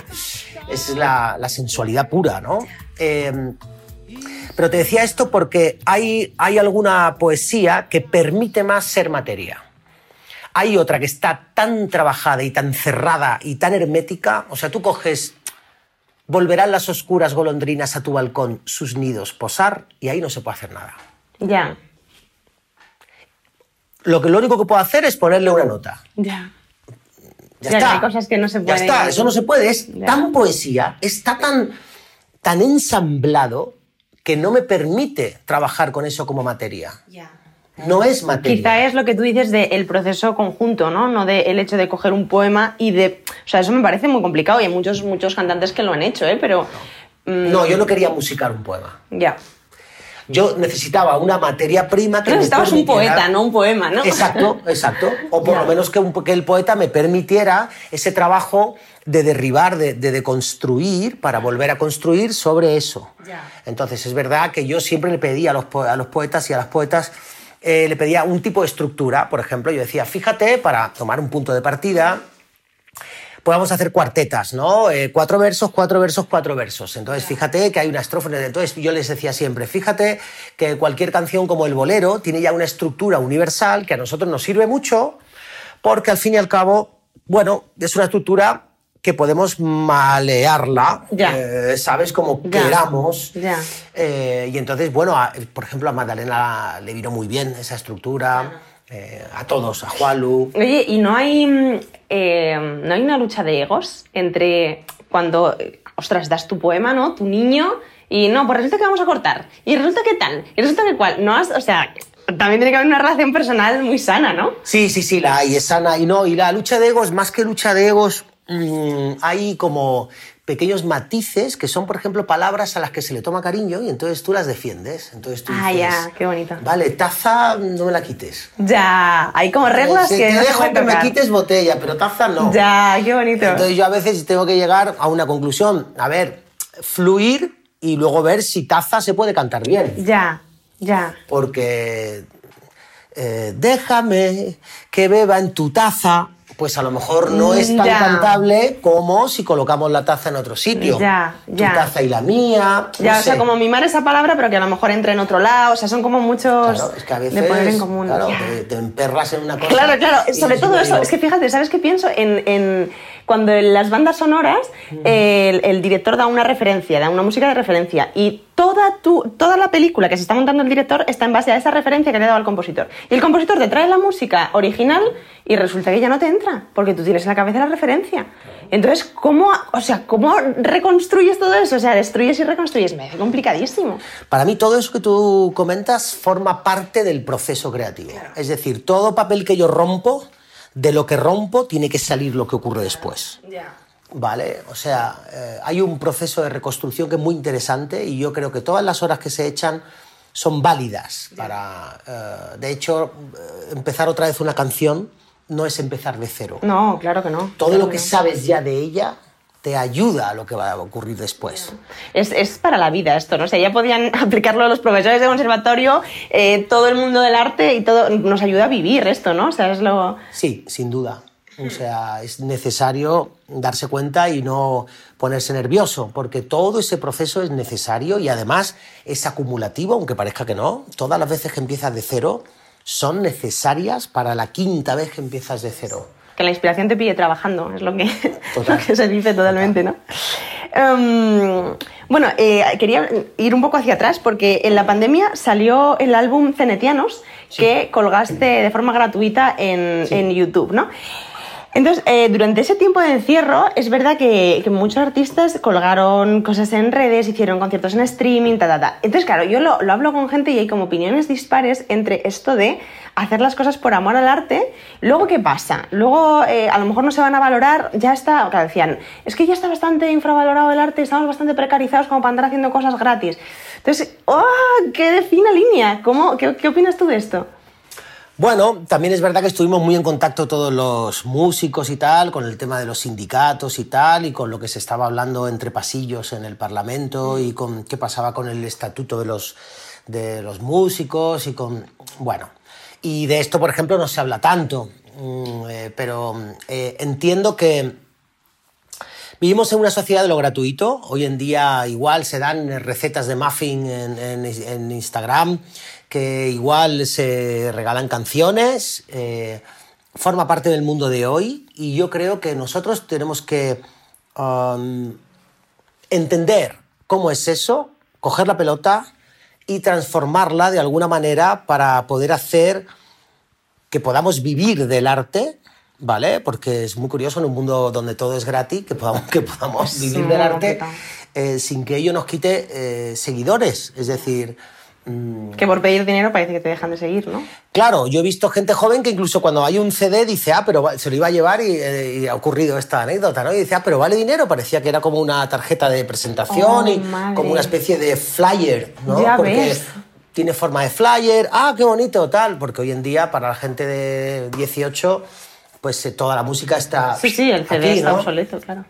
Es la, la sensualidad pura, ¿no? Eh, pero te decía esto porque hay, hay alguna poesía que permite más ser materia. Hay otra que está tan trabajada y tan cerrada y tan hermética. O sea, tú coges volverán las oscuras golondrinas a tu balcón sus nidos posar y ahí no se puede hacer nada.
Ya,
Lo, que, lo único que puedo hacer es ponerle una nota.
ya.
Ya,
Ya,
está.
hay cosas que no se
Ya
pueden-
está, eso no se puede. Es
Ya.
tan poesía, está tan, tan ensamblado que no me permite trabajar con eso como materia. No es materia.
Quizá es lo que tú dices del proceso conjunto, ¿no? No del hecho de coger un poema y de... O sea, eso me parece muy complicado y hay muchos, muchos cantantes que lo han hecho, ¿eh? Pero... mm,
No, yo no quería musicar un poema.
Ya.
Yo necesitaba una materia prima que
Tú
me
necesitabas un poeta, no un poema, ¿no?
Exacto, [LAUGHS] exacto. O por lo menos que, un- que el poeta me permitiera ese trabajo de derribar, de, de deconstruir, para volver a construir sobre eso. Entonces, es verdad que yo siempre le pedía a los, a los poetas y a las poetas, eh, le pedía un tipo de estructura. Por ejemplo, yo decía, fíjate, para tomar un punto de partida, vamos a hacer cuartetas, ¿no? Eh, cuatro versos, cuatro versos, cuatro versos. Entonces, fíjate que hay una estrofa. Entonces, yo les decía siempre, fíjate que cualquier canción como el bolero tiene ya una estructura universal que a nosotros nos sirve mucho, porque al fin y al cabo, bueno, es una estructura que podemos malearla,
Ya.
eh, ¿sabes? Como
Ya.
queramos.
Ya.
Eh, y entonces, bueno, a- por ejemplo, a Magdalena le vino muy bien esa estructura, eh, a todos, a Jualu.
Oye, ¿y no hay, mm, eh, no hay una lucha de egos entre cuando, eh, ostras, das tu poema, ¿no? Tu niño, y no, pues resulta que vamos a cortar, y resulta que tal, y resulta que cual, no has, o sea, también tiene que haber una relación personal muy sana, ¿no?
Sí, sí, sí, la hay, es sana y no. Y la lucha de egos, más que lucha de egos, mm, hay como pequeños matices que son, por ejemplo, palabras a las que se le toma cariño y entonces tú las defiendes. Entonces tú
Ah,
dices,
ya, qué bonito.
Vale, taza, no me la quites.
Ya, hay como reglas
Si
que
te
no
dejo que me quites botella, pero taza no.
Ya, qué bonito.
Entonces yo a veces tengo que llegar a una conclusión. A ver, fluir y luego ver si taza se puede cantar bien.
Ya, ya.
porque eh, déjame que beba en tu taza, pues a lo mejor no es tan
Ya.
cantable como si colocamos la taza en otro sitio.
Ya, ya.
Tu taza y la mía. no
Ya, o sea, como mimar esa palabra, pero que a lo mejor entre en otro lado, o sea, son como muchos
Claro, es que a veces
de poner en común.
claro, te, te emperras en una cosa.
Claro, claro, sobre todo eso.
digo,
Es que fíjate, ¿sabes qué pienso? En, en- cuando en las bandas sonoras el, el director da una referencia, da una música de referencia y toda, tu, toda la película que se está montando el director está en base a esa referencia que le ha dado al compositor. Y el compositor te trae la música original y resulta que ya no te entra, porque tú tienes en la cabeza la referencia. Entonces, ¿cómo, o sea, ¿cómo reconstruyes todo eso? O sea, destruyes y reconstruyes. Me hace complicadísimo.
Para mí todo eso que tú comentas forma parte del proceso creativo. Es decir, todo papel que yo rompo, de lo que rompo tiene que salir lo que ocurre después. ¿Vale? O sea, eh, hay un proceso de reconstrucción que es muy interesante y yo creo que todas las horas que se echan son válidas para, eh, de hecho, eh, empezar otra vez una canción no es empezar de cero.
No, claro que no.
Todo
Claro
lo que
no.
sabes ya de ella te ayuda a lo que va a ocurrir después.
Es, es para la vida esto, ¿no? O sea, ya podían [LAUGHS] aplicarlo los profesores de conservatorio, eh, todo el mundo del arte y todo. Nos ayuda a vivir esto, ¿no? O sea, es lo.
Sí, sin duda. O sea, es necesario darse cuenta y no ponerse nervioso, porque todo ese proceso es necesario y además es acumulativo, aunque parezca que no. Todas las veces que empiezas de cero son necesarias para la quinta vez que empiezas de cero.
Que la inspiración te pille trabajando, es lo que, [LAUGHS]
Total.
lo que se dice totalmente, ¿no? Em, bueno, eh, quería ir un poco hacia atrás porque en la pandemia salió el álbum Cenetianos que colgaste de forma gratuita en, en YouTube, ¿no? Entonces, eh, durante ese tiempo de encierro, es verdad que, que muchos artistas colgaron cosas en redes, hicieron conciertos en streaming, ta, ta, ta. Entonces, claro, yo lo, lo hablo con gente y hay como opiniones dispares entre esto de hacer las cosas por amor al arte. Luego, ¿qué pasa? Luego, eh, a lo mejor no se van a valorar, ya está, claro, decían, es que ya está bastante infravalorado el arte, estamos bastante precarizados como para andar haciendo cosas gratis. Entonces, ¡oh! ¡Qué fina línea! ¿Cómo, qué, ¿Qué opinas tú de esto?
Bueno, también es verdad que estuvimos muy en contacto todos los músicos y tal, con el tema de los sindicatos y tal, y con lo que se estaba hablando entre pasillos en el Parlamento y con qué pasaba con el estatuto de los, de los músicos y con... Bueno, y de esto, por ejemplo, no se habla tanto, mm, eh, pero eh, entiendo que Vivimos en una sociedad de lo gratuito. Hoy en día igual se dan recetas de muffin en, Instagram, que igual se regalan canciones. eh, forma parte del mundo de hoy y yo creo que nosotros tenemos que um, entender cómo es eso, coger la pelota y transformarla de alguna manera para poder hacer que podamos vivir del arte, ¿vale? Porque es muy curioso en un mundo donde todo es gratis, que podamos, que podamos vivir del arte eh, sin que ello nos quite eh, seguidores. Es decir,
Mm. Que por pedir dinero parece que te dejan de seguir, ¿no?
Claro, yo he visto gente joven que incluso cuando hay un CD dice, ah, pero se lo iba a llevar eh, y, ha ocurrido esta anécdota, ¿no? Y dice, ah, pero vale dinero, parecía que era como una tarjeta de presentación oh, y como una especie de flyer, ¿no?
Ya porque
tiene forma de flyer, ah, qué bonito, tal, porque hoy en día para la gente de 18, pues eh, toda la música está...
Sí, sí, el CD está obsoleto, claro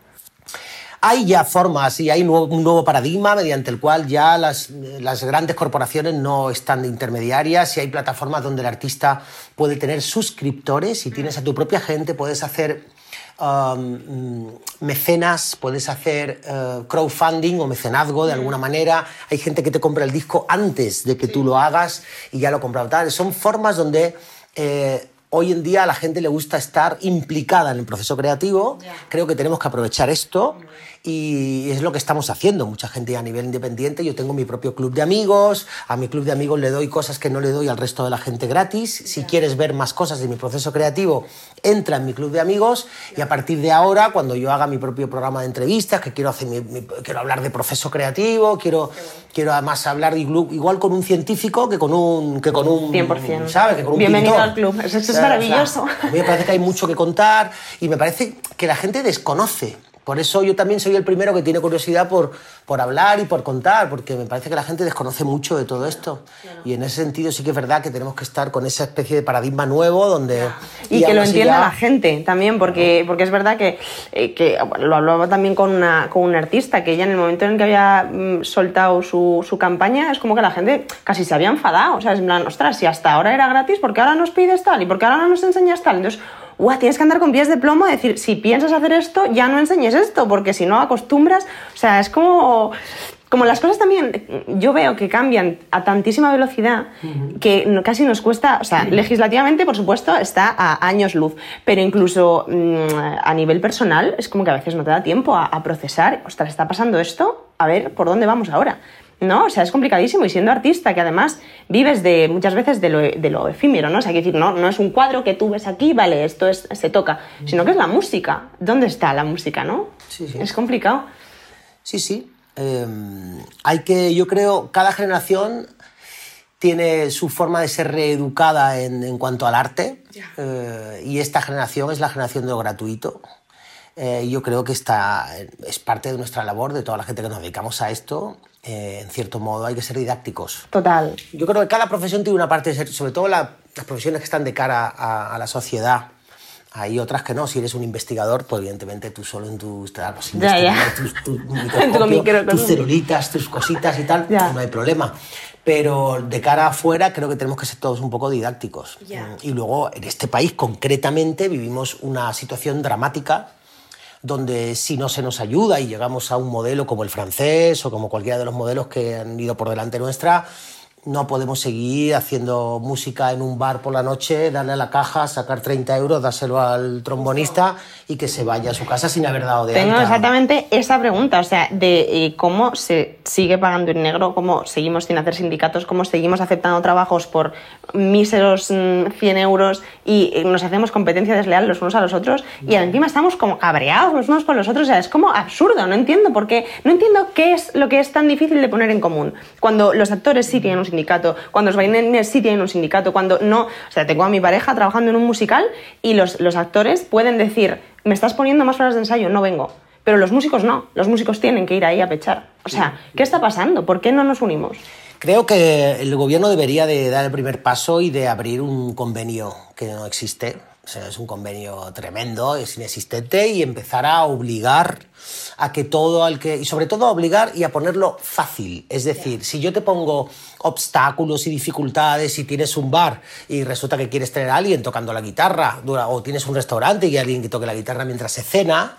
hay ya formas y hay un nuevo, paradigma mediante el cual ya las, grandes corporaciones no están de intermediarias y hay plataformas donde el artista puede tener suscriptores y tienes a tu propia gente, puedes hacer um, mecenas, puedes hacer uh, crowdfunding o mecenazgo de alguna manera. Hay gente que te compra el disco antes de que tú lo hagas y ya lo compra. Tal. Son formas donde eh, hoy en día a la gente le gusta estar implicada en el proceso creativo. Creo que tenemos que aprovechar esto y es lo que estamos haciendo. Mucha gente a nivel independiente. Yo tengo mi propio club de amigos. A mi club de amigos le doy cosas que no le doy al resto de la gente gratis. Si quieres ver más cosas de mi proceso creativo, entra en mi club de amigos y a partir de ahora, cuando yo haga mi propio programa de entrevistas, que quiero, hacer quiero hablar de proceso creativo, quiero, quiero además hablar igual con un científico que con un... Que con un
100%.
¿sabes? Que con un
Bienvenido al club. Eso, es maravilloso.
a mí me parece que hay mucho que contar y me parece que la gente desconoce por eso yo también soy el primero que tiene curiosidad por, por hablar y por contar, porque me parece que la gente desconoce mucho de todo esto. Y en ese sentido sí que es verdad que tenemos que estar con esa especie de paradigma nuevo donde...
Y, que lo entienda la gente también, porque, porque es verdad que, eh, que lo hablaba también con una, con una artista, que ella en el momento en que había mm, soltado su, su, campaña, es como que la gente casi se había enfadado. O sea, es en plan, ostras, si hasta ahora era gratis, ¿por qué ahora nos pides tal? ¿Y por qué ahora no nos enseñas tal? Entonces tienes que andar con pies de plomo, decir, si piensas hacer esto, ya no enseñes esto, porque si no acostumbras, o sea, es como como las cosas también yo veo que cambian a tantísima velocidad que casi nos cuesta, o sea, legislativamente por supuesto está a años luz, pero incluso mm, a nivel personal es como que a veces no te da tiempo a, a procesar, ostras, está pasando esto, a ver por dónde vamos ahora. ¿No? O sea, es complicadísimo. Y siendo artista, que además vives de muchas veces de lo, de lo efímero, ¿no? O sea, que decir, no, no es un cuadro que tú ves aquí, vale, esto es, se toca, sino que es la música. ¿Dónde está la música, no?
Sí, sí.
Es complicado.
Sí, sí. Em, hay que, yo creo, cada generación tiene su forma de ser reeducada en, en cuanto al arte. Eh, y esta generación es la generación de lo gratuito. Eh, yo creo que esta es parte de nuestra labor, de toda la gente que nos dedicamos a esto. Eh, en cierto modo, hay que ser didácticos.
Total.
Yo creo que cada profesión tiene una parte de ser, sobre todo las profesiones que están de cara a, la sociedad. Hay otras que no. Si eres un investigador, pues evidentemente tú solo en tus, pues,
ya, ya.
tus, tus [LAUGHS] celulitas, tus cositas y tal, no hay problema. Pero de cara afuera creo que tenemos que ser todos un poco didácticos. Y luego en este país concretamente vivimos una situación dramática donde si no se nos ayuda y llegamos a un modelo como el francés o como cualquiera de los modelos que han ido por delante nuestra, no podemos seguir haciendo música en un bar por la noche, darle a la caja, sacar 30 euros, dárselo al trombonista y que se vaya a su casa sin haber dado de
Tengo exactamente esa pregunta, o sea, de eh, cómo se sigue pagando en negro, cómo seguimos sin hacer sindicatos, cómo seguimos aceptando trabajos por míseros 100 mm, euros y eh, nos hacemos competencia desleal los unos a los otros y encima estamos como cabreados los unos con los otros, o sea, es como absurdo, no entiendo por qué, no entiendo qué es lo que es tan difícil de poner en común. Cuando los actores sí tienen un sindicato, cuando los bailarines sí tienen un sindicato, cuando no. O sea, tengo a mi pareja trabajando en un musical y los, los actores pueden decir, me estás poniendo más horas de ensayo, no vengo. Pero los músicos no, los músicos tienen que ir ahí a pechar. O sea, ¿qué está pasando? ¿Por qué no nos unimos?
Creo que el gobierno debería de dar el primer paso y de abrir un convenio que no existe, o sea, es un convenio tremendo, es inexistente y empezar a obligar a que todo al que y sobre todo a obligar y a ponerlo fácil, es decir, si yo te pongo obstáculos y dificultades y tienes un bar y resulta que quieres tener a alguien tocando la guitarra o tienes un restaurante y alguien que toque la guitarra mientras se cena,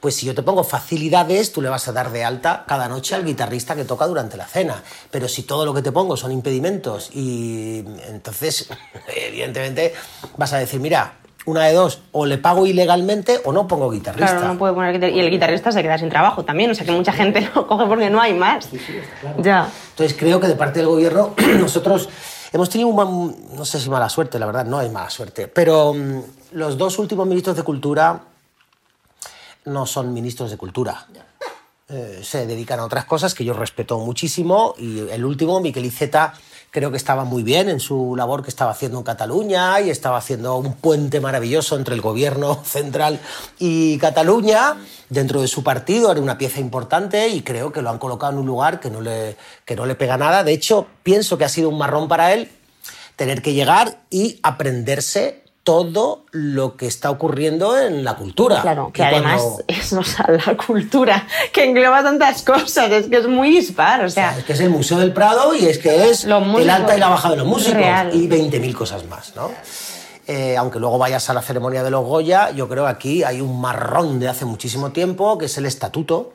pues si yo te pongo facilidades, tú le vas a dar de alta cada noche al guitarrista que toca durante la cena, pero si todo lo que te pongo son impedimentos y entonces [LAUGHS] evidentemente vas a decir, mira, una de dos, o le pago ilegalmente o no pongo guitarrista.
Claro, no puede poner Y el guitarrista se queda sin trabajo también, o sea que mucha gente lo coge porque no hay más. Ya.
Entonces creo que de parte del gobierno [CLEARS THROAT] nosotros hemos tenido un, mal- no sé si mala suerte, la verdad, no es mala suerte, pero mm, los dos últimos ministros de Cultura no son ministros de Cultura. Eh, se dedican a otras cosas que yo respeto muchísimo y el último, Miquel Iceta, creo que estaba muy bien en su labor que estaba haciendo en Cataluña y estaba haciendo un puente maravilloso entre el gobierno [LAUGHS] central y Cataluña dentro de su partido, era una pieza importante y creo que lo han colocado en un lugar que no le, que no le pega nada. De hecho, pienso que ha sido un marrón para él tener que llegar y aprenderse todo lo que está ocurriendo en la cultura.
Claro, que
Y
además
cuando-
es o sea, la cultura que engloba tantas cosas, es que es muy dispar, o sea,
Es que es el Museo del Prado y es que es el alta y la baja de los músicos
Real.
y 20.000 cosas más, ¿no? Eh, aunque luego vayas a la ceremonia de los Goya, yo creo que aquí hay un marrón de hace muchísimo tiempo, que es el estatuto,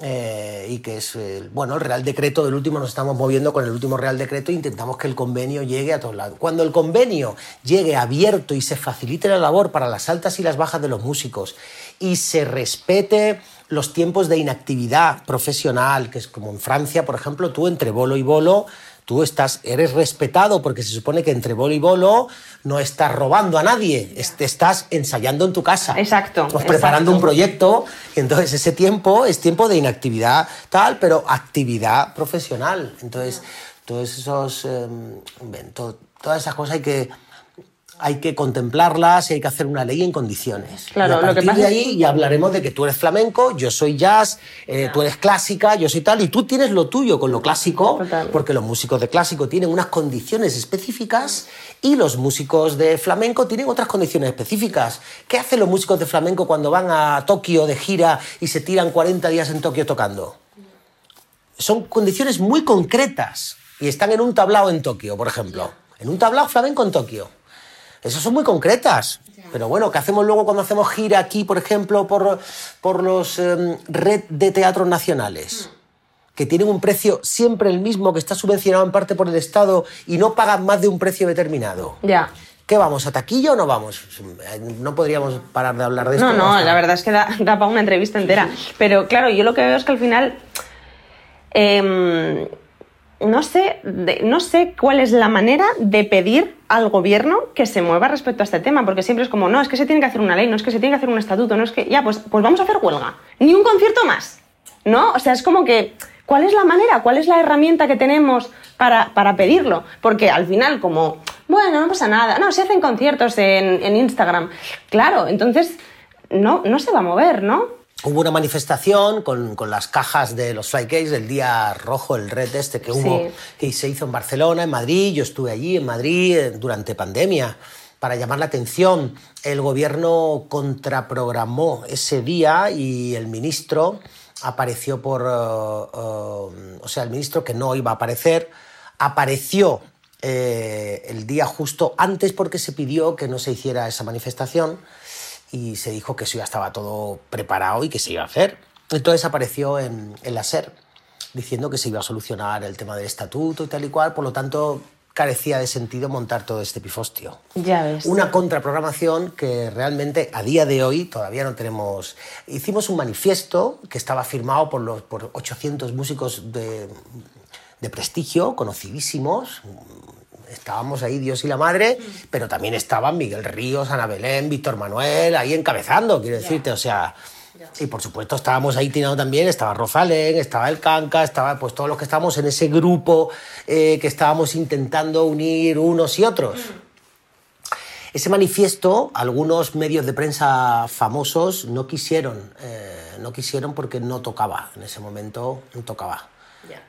eh, y que es, eh, bueno, el Real Decreto del último, nos estamos moviendo con el último Real Decreto e intentamos que el convenio llegue a todos lados. Cuando el convenio llegue abierto y se facilite la labor para las altas y las bajas de los músicos y se respete los tiempos de inactividad profesional, que es como en Francia, por ejemplo, tú entre bolo y bolo tú estás, eres respetado porque se supone que entre bolo y bolo no estás robando a nadie, te estás ensayando en tu casa.
Exacto,
Pues preparando
exacto.
un proyecto y entonces ese tiempo es tiempo de inactividad tal, pero actividad profesional. Entonces, todos esos, eh, ven, to- todas esas cosas hay que hay que contemplarlas y hay que hacer una ley en condiciones.
Claro,
y a
lo que
partir
pasa
de
es-
ahí ya hablaremos de que tú eres flamenco, yo soy jazz, eh, tú eres clásica, yo soy tal, y tú tienes lo tuyo con lo clásico,
Total.
porque los músicos de clásico tienen unas condiciones específicas y los músicos de flamenco tienen otras condiciones específicas. ¿Qué hacen los músicos de flamenco cuando van a Tokio de gira y se tiran 40 días en Tokio tocando? Son condiciones muy concretas y están en un tablao en Tokio, por ejemplo. En un tablao flamenco en Tokio. Esas son muy concretas. Pero bueno, ¿qué hacemos luego cuando hacemos gira aquí, por ejemplo, por, por los em, red de teatros nacionales? Que tienen un precio siempre el mismo, que está subvencionado en parte por el Estado y no pagan más de un precio determinado.
ya.
¿Qué vamos? ¿A taquilla o no vamos? No podríamos parar de hablar de esto.
No, no, la verdad es que da, da para una entrevista entera. Pero claro, yo lo que veo es que al final. em, no sé, no sé cuál es la manera de pedir al gobierno que se mueva respecto a este tema, porque siempre es como, no, es que se tiene que hacer una ley, no es que se tiene que hacer un estatuto, no es que, ya, pues, pues vamos a hacer huelga, ni un concierto más, ¿no? O sea, es como que, ¿cuál es la manera, cuál es la herramienta que tenemos para, para pedirlo? Porque al final, como, bueno, no pasa nada, no, se hacen conciertos en, en Instagram, claro, entonces no, no se va a mover, ¿no?
Hubo una manifestación con, con las cajas de los flycakes del día rojo, el red este que hubo,
Sí.
que se hizo en Barcelona, en Madrid. Yo estuve allí en Madrid eh, durante pandemia para llamar la atención. El gobierno contraprogramó ese día y el ministro apareció por... eh, eh, o sea, el ministro que no iba a aparecer, apareció eh, el día justo antes porque se pidió que no se hiciera esa manifestación y se dijo que eso ya estaba todo preparado y que se iba a hacer. Entonces apareció en, en la SER diciendo que se iba a solucionar el tema del estatuto y tal y cual, por lo tanto carecía de sentido montar todo este pifostio.
Ya ves.
Una contraprogramación que realmente a día de hoy todavía no tenemos. Hicimos un manifiesto que estaba firmado por, los, por 800 músicos de, de prestigio, conocidísimos. Estábamos ahí Dios y la Madre, pero también estaban Miguel Ríos, Ana Belén, Víctor Manuel, ahí encabezando, quiero decirte, o sea... Y por supuesto estábamos ahí tirando también, estaba Rosalén, estaba el Canca, estaba pues todos los que estábamos en ese grupo eh, que estábamos intentando unir unos y otros. Ese manifiesto, algunos medios de prensa famosos no quisieron, eh, no quisieron porque no tocaba, en ese momento no tocaba.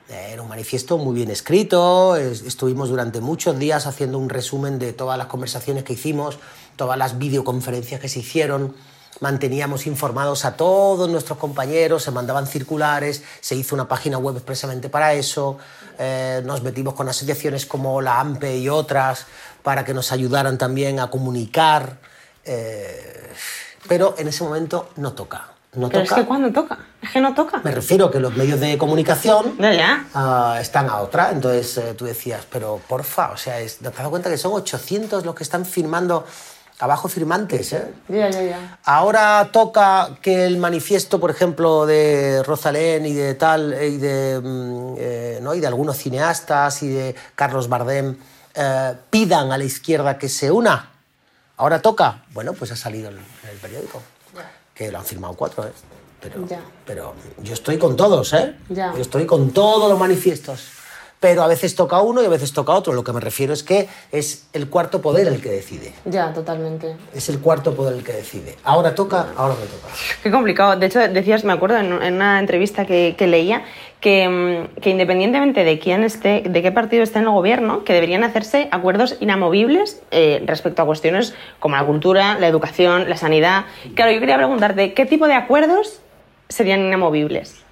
Eh, Era un manifiesto muy bien escrito, es- estuvimos durante muchos días haciendo un resumen de todas las conversaciones que hicimos, todas las videoconferencias que se hicieron, manteníamos informados a todos nuestros compañeros, se mandaban circulares, se hizo una página web expresamente para eso, eh, nos metimos con asociaciones como la AMPE y otras para que nos ayudaran también a comunicar, eh, pero en ese momento no toca. No
Pero es
toca.
que cuando toca, es que no toca.
Me refiero a que los medios de comunicación
Ya, ya.
ah, están a otra. Entonces eh, tú decías, pero porfa, o sea, es, ¿te has dado cuenta que son 800 los que están firmando abajo firmantes, ¿eh?
Ya, ya, ya.
Ahora toca que el manifiesto, por ejemplo, de Rosalén y de tal, y de, mm, eh, ¿no? y de algunos cineastas y de Carlos Bardem eh, pidan a la izquierda que se una. Ahora toca. Bueno, pues ha salido en el periódico. Que lo han firmado cuatro, ¿eh? Pero,
Ya.
pero yo estoy con todos, ¿eh?
Ya.
Yo estoy con todos los manifiestos. Pero a veces toca uno y a veces toca otro. Lo que me refiero es que es el cuarto poder el que decide.
Ya, totalmente.
Es el cuarto poder el que decide. Ahora toca, ahora me toca.
Qué complicado. De hecho, decías, me acuerdo en, una entrevista que, que leía, que, mm, que independientemente de quién esté, de qué partido esté en el gobierno, que deberían hacerse acuerdos inamovibles eh, respecto a cuestiones como la cultura, la educación, la sanidad. Claro, yo quería preguntarte, ¿qué tipo de acuerdos serían inamovibles?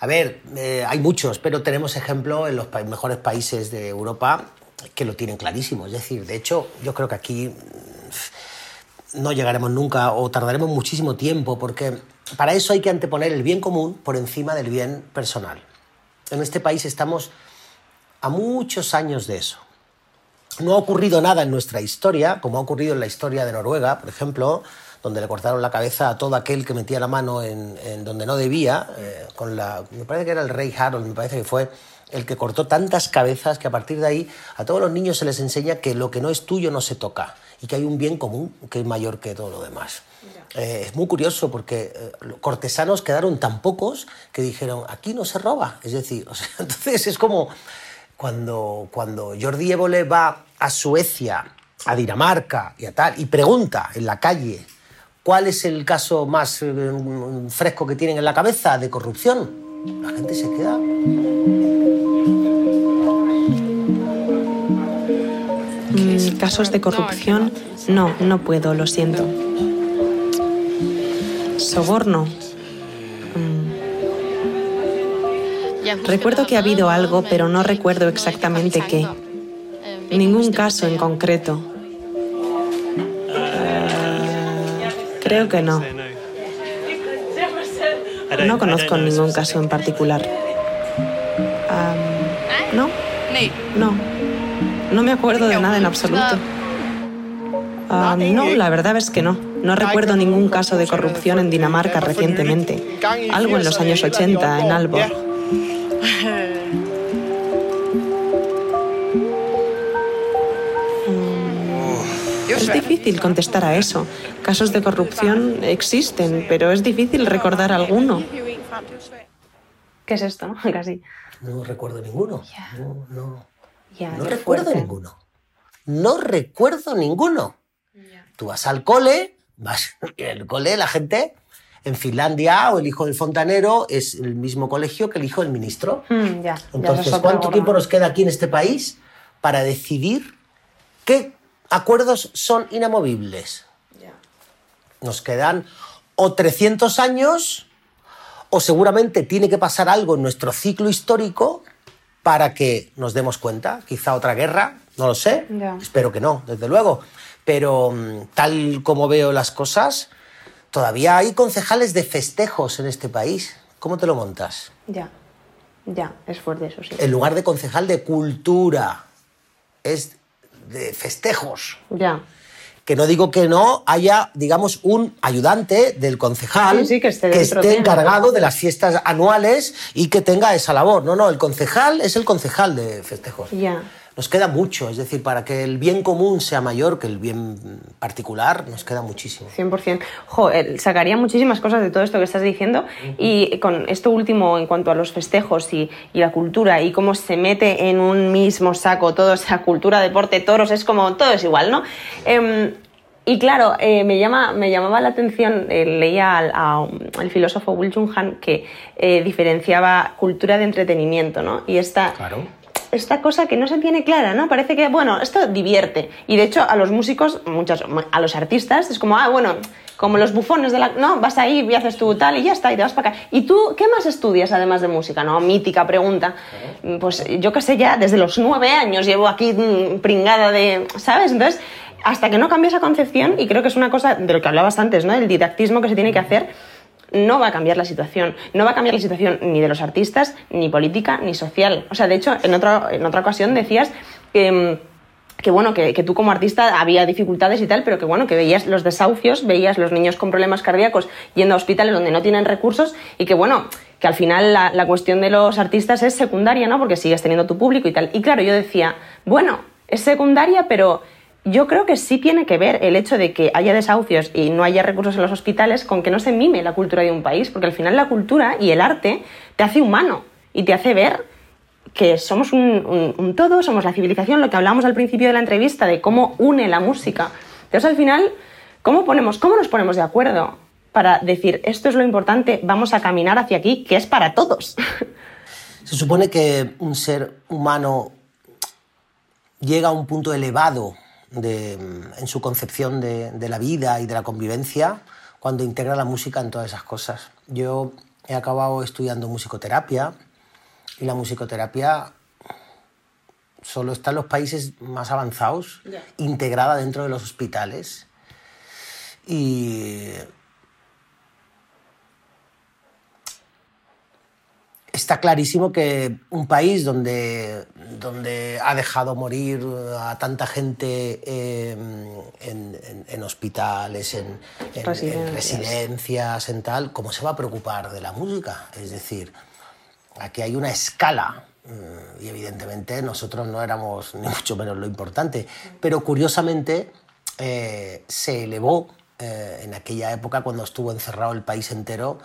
A ver, eh, hay muchos, pero tenemos ejemplo en los pa- mejores países de Europa que lo tienen clarísimo. Es decir, de hecho, yo creo que aquí mm, no llegaremos nunca o tardaremos muchísimo tiempo porque para eso hay que anteponer el bien común por encima del bien personal. En este país estamos a muchos años de eso. No ha ocurrido nada en nuestra historia, como ha ocurrido en la historia de Noruega, por ejemplo, donde le cortaron la cabeza a todo aquel que metía la mano en, en donde no debía, eh, con la, me parece que era el rey Harold, me parece que fue el que cortó tantas cabezas que a partir de ahí a todos los niños se les enseña que lo que no es tuyo no se toca y que hay un bien común que es mayor que todo lo demás. Eh, es muy curioso porque eh, cortesanos quedaron tan pocos que dijeron, aquí no se roba. Es decir, [LAUGHS] o sea, entonces es como cuando, cuando Jordi Évole va a Suecia, a Dinamarca y a tal, y pregunta en la calle cuál es el caso más eh, fresco que tienen en la cabeza de corrupción, la gente se queda.
Mm, casos de corrupción, no, no puedo, lo siento. Soborno. Mm, Recuerdo que ha habido algo, pero no recuerdo exactamente qué. Ningún caso en concreto. Creo que no. No conozco ningún caso en particular. Am, ¿No? No. No me acuerdo de nada en absoluto. No, la verdad es que no. No recuerdo ningún caso de corrupción en Dinamarca recientemente. Algo en los años 80, en Aalborg. Es difícil contestar a eso. Casos de corrupción existen, pero es difícil recordar alguno.
¿Qué es esto? [LAUGHS] Casi.
No recuerdo ninguno. No, no.
Ya,
No recuerdo
fuerte.
ninguno. No recuerdo ninguno. Tú vas al cole, vas [LAUGHS] el cole, la gente en Finlandia o el hijo del fontanero es el mismo colegio que el hijo del ministro.
Mm, ya, ya,
Entonces,
otra
¿cuánto tiempo nos queda aquí en este país para decidir qué acuerdos son inamovibles? Nos quedan o 300 años o seguramente tiene que pasar algo en nuestro ciclo histórico para que nos demos cuenta. Quizá otra guerra, no lo sé. Espero que no, desde luego. Pero mm, tal como veo las cosas, todavía hay concejales de festejos en este país. ¿Cómo te lo montas?
Ya, ya, es fuerte eso sí.
En lugar de concejal de cultura, es de festejos.
Ya.
Que no digo que no haya, digamos, un ayudante del concejal
Sí, sí, que esté
encargado de las fiestas anuales y que tenga esa labor. No, no, el concejal es el concejal de festejos.
Ya.
Nos queda mucho, es decir, para que el bien común sea mayor que el bien particular, nos queda muchísimo.
100%. Jo, eh, sacaría muchísimas cosas de todo esto que estás diciendo y con esto último en cuanto a los festejos y, y la cultura y cómo se mete en un mismo saco todo, o sea, cultura, deporte, toros, es como todo es igual, ¿no? Em, y claro, eh, me, llama, me llamaba la atención, eh, leía al, a al filósofo Will Jung Han que eh, diferenciaba cultura de entretenimiento, ¿no? Y esta,
Claro.
Esta cosa que no se tiene clara, ¿no? Parece que, bueno, esto divierte. Y de hecho, a los músicos, muchas, a los artistas, es como, ah, bueno, como los bufones de la. No, vas ahí y haces tú tal y ya está, y te vas para acá. ¿Y tú qué más estudias además de música? No, mítica pregunta. Pues yo qué sé, ya desde los nueve años llevo aquí mm, pringada de. ¿Sabes? Entonces, hasta que no cambie esa concepción, y creo que es una cosa de lo que hablabas antes, ¿no? El didactismo que se tiene que hacer no va a cambiar la situación. No va a cambiar la situación ni de los artistas, ni política, ni social. O sea, de hecho, en otra, en otra ocasión decías que, que bueno, que, que, tú como artista había dificultades y tal, pero que bueno, que veías los desahucios, veías los niños con problemas cardíacos yendo a hospitales donde no tienen recursos y que bueno, que al final la, la cuestión de los artistas es secundaria, ¿no? Porque sigues teniendo tu público y tal. Y claro, yo decía, bueno, es secundaria, pero yo creo que sí tiene que ver el hecho de que haya desahucios y no haya recursos en los hospitales con que no se mime la cultura de un país, porque al final la cultura y el arte te hace humano y te hace ver que somos un, un, un, todo, somos la civilización, lo que hablamos al principio de la entrevista de cómo une la música. Entonces, al final, ¿cómo, ponemos, cómo nos ponemos de acuerdo para decir esto es lo importante, vamos a caminar hacia aquí, que es para todos? [LAUGHS]
Se supone que un ser humano llega a un punto elevado de, en su concepción de, de la vida y de la convivencia cuando integra la música en todas esas cosas. Yo he acabado estudiando musicoterapia y la musicoterapia solo está en los países más avanzados, yeah. integrada dentro de los hospitales. Y está clarísimo que un país donde, donde ha dejado morir a tanta gente eh, en, en, en, hospitales, en, en, residencias, en tal, ¿cómo se va a preocupar de la música? Es decir, aquí hay una escala mm, y evidentemente nosotros no éramos ni mucho menos lo importante, pero curiosamente eh, se elevó eh, en aquella época cuando estuvo encerrado el país entero,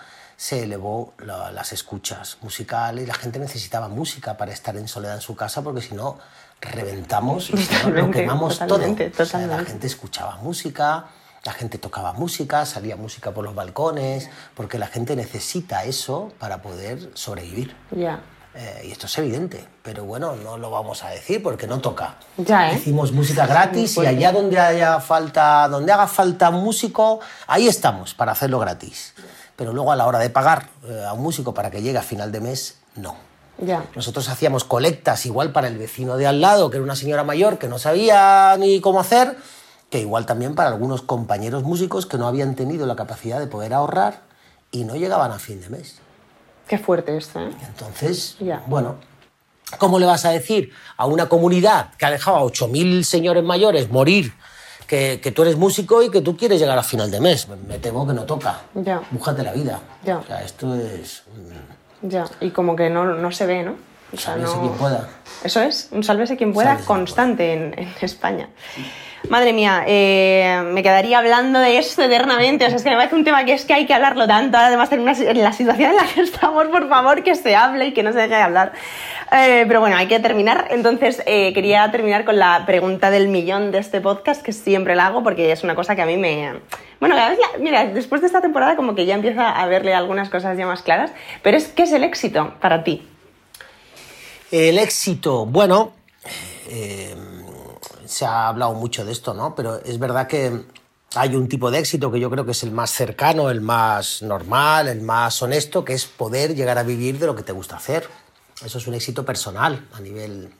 se elevó la, las escuchas musicales y la gente necesitaba música para estar en soledad en su casa porque si no reventamos y lo quemamos
totalmente,
todo.
Totalmente.
O sea, la gente escuchaba música, la gente tocaba música, salía música por los balcones, porque la gente necesita eso para poder sobrevivir.
Ya.
Eh, y esto es evidente, pero bueno, no lo vamos a decir porque no toca.
Ya, ¿eh?
Hicimos música gratis y allá donde haya falta, donde haga falta músico, ahí estamos para hacerlo gratis. Pero luego a la hora de pagar eh, a un músico para que llegue a final de mes, no.
Ya.
Nosotros hacíamos colectas igual para el vecino de al lado, que era una señora mayor que no sabía ni cómo hacer, que igual también para algunos compañeros músicos que no habían tenido la capacidad de poder ahorrar y no llegaban a fin de mes.
Qué fuerte esto, ¿eh?
Entonces,
Ya.
bueno, ¿cómo le vas a decir a una comunidad que ha dejado a 8.000 señores mayores morir que, que, tú eres músico y que tú quieres llegar a final de mes? Me temo que no toca.
Ya.
Búscate la vida.
Ya.
O sea, esto es...
Ya, y como que no, no se ve, ¿no? O sea,
Sálvese
no-
quien pueda.
Eso es, un sálvese quien pueda
Sálvese quien
constante en, en [LAUGHS] España. Madre mía, eh, me quedaría hablando de esto eternamente. O sea, es que me parece un tema que es que hay que hablarlo tanto. Además, en, una, en la situación en la que [LAUGHS] estamos, por favor, que se hable y que no se deje de hablar. Eh, pero bueno, hay que terminar. Entonces, eh, quería terminar con la pregunta del millón de este podcast, que siempre la hago porque es una cosa que a mí me. Bueno, cada vez, mira, después de esta temporada, como que ya empieza a verle algunas cosas ya más claras. Pero es, ¿qué es el éxito para ti?
El éxito, bueno, eh, se ha hablado mucho de esto, ¿no? Pero es verdad que hay un tipo de éxito que yo creo que es el más cercano, el más normal, el más honesto, que es poder llegar a vivir de lo que te gusta hacer. Eso es un éxito personal a nivel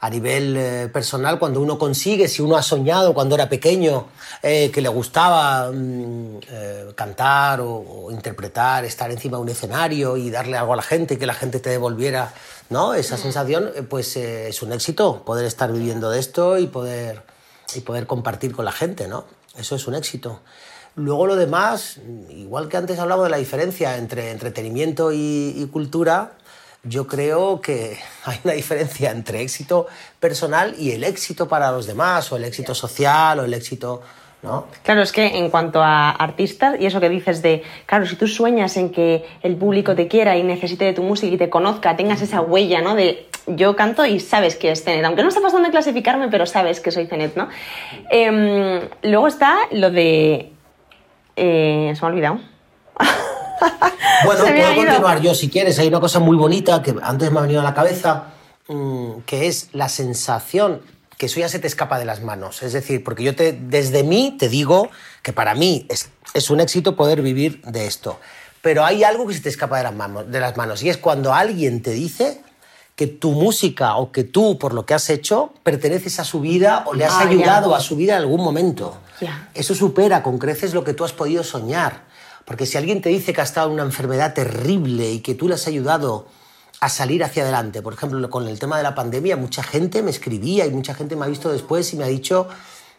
a nivel eh, personal, cuando uno consigue, si uno ha soñado cuando era pequeño, eh, que le gustaba mm, eh, cantar o, o interpretar, estar encima de un escenario y darle algo a la gente y que la gente te devolviera ¿no? esa sensación, pues es un éxito poder estar viviendo de esto y poder, y poder compartir con la gente. ¿no? Eso es un éxito. Luego lo demás, igual que antes hablamos de la diferencia entre entretenimiento y, y cultura, yo creo que hay una diferencia entre éxito personal y el éxito para los demás, o el éxito social, o el éxito. ¿no?
Claro, es que en cuanto a artistas, y eso que dices de, claro, si tú sueñas en que el público te quiera y necesite de tu música y te conozca, tengas esa huella, ¿no? De yo canto y sabes que es Cenet, aunque no sepas dónde clasificarme, pero sabes que soy Cenet, ¿no? Em, luego está lo de... eh, se me ha olvidado. [LAUGHS]
Bueno, puedo continuar yo si quieres. Hay una cosa muy bonita que antes me ha venido a la cabeza, mm, que es la sensación que eso ya se te escapa de las manos. Es decir, porque yo te, desde mí te digo que para mí es, es un éxito poder vivir de esto. Pero hay algo que se te escapa de las, manos, de las manos y es cuando alguien te dice que tu música o que tú, por lo que has hecho, perteneces a su vida o le has
Ah, ya.
ayudado a su vida en algún momento.
Ya.
Eso supera con creces lo que tú has podido soñar. Porque si alguien te dice que ha estado en una enfermedad terrible y que tú le has ayudado a salir hacia adelante. Por ejemplo, con el tema de la pandemia, mucha gente me escribía y mucha gente me ha visto después y me ha dicho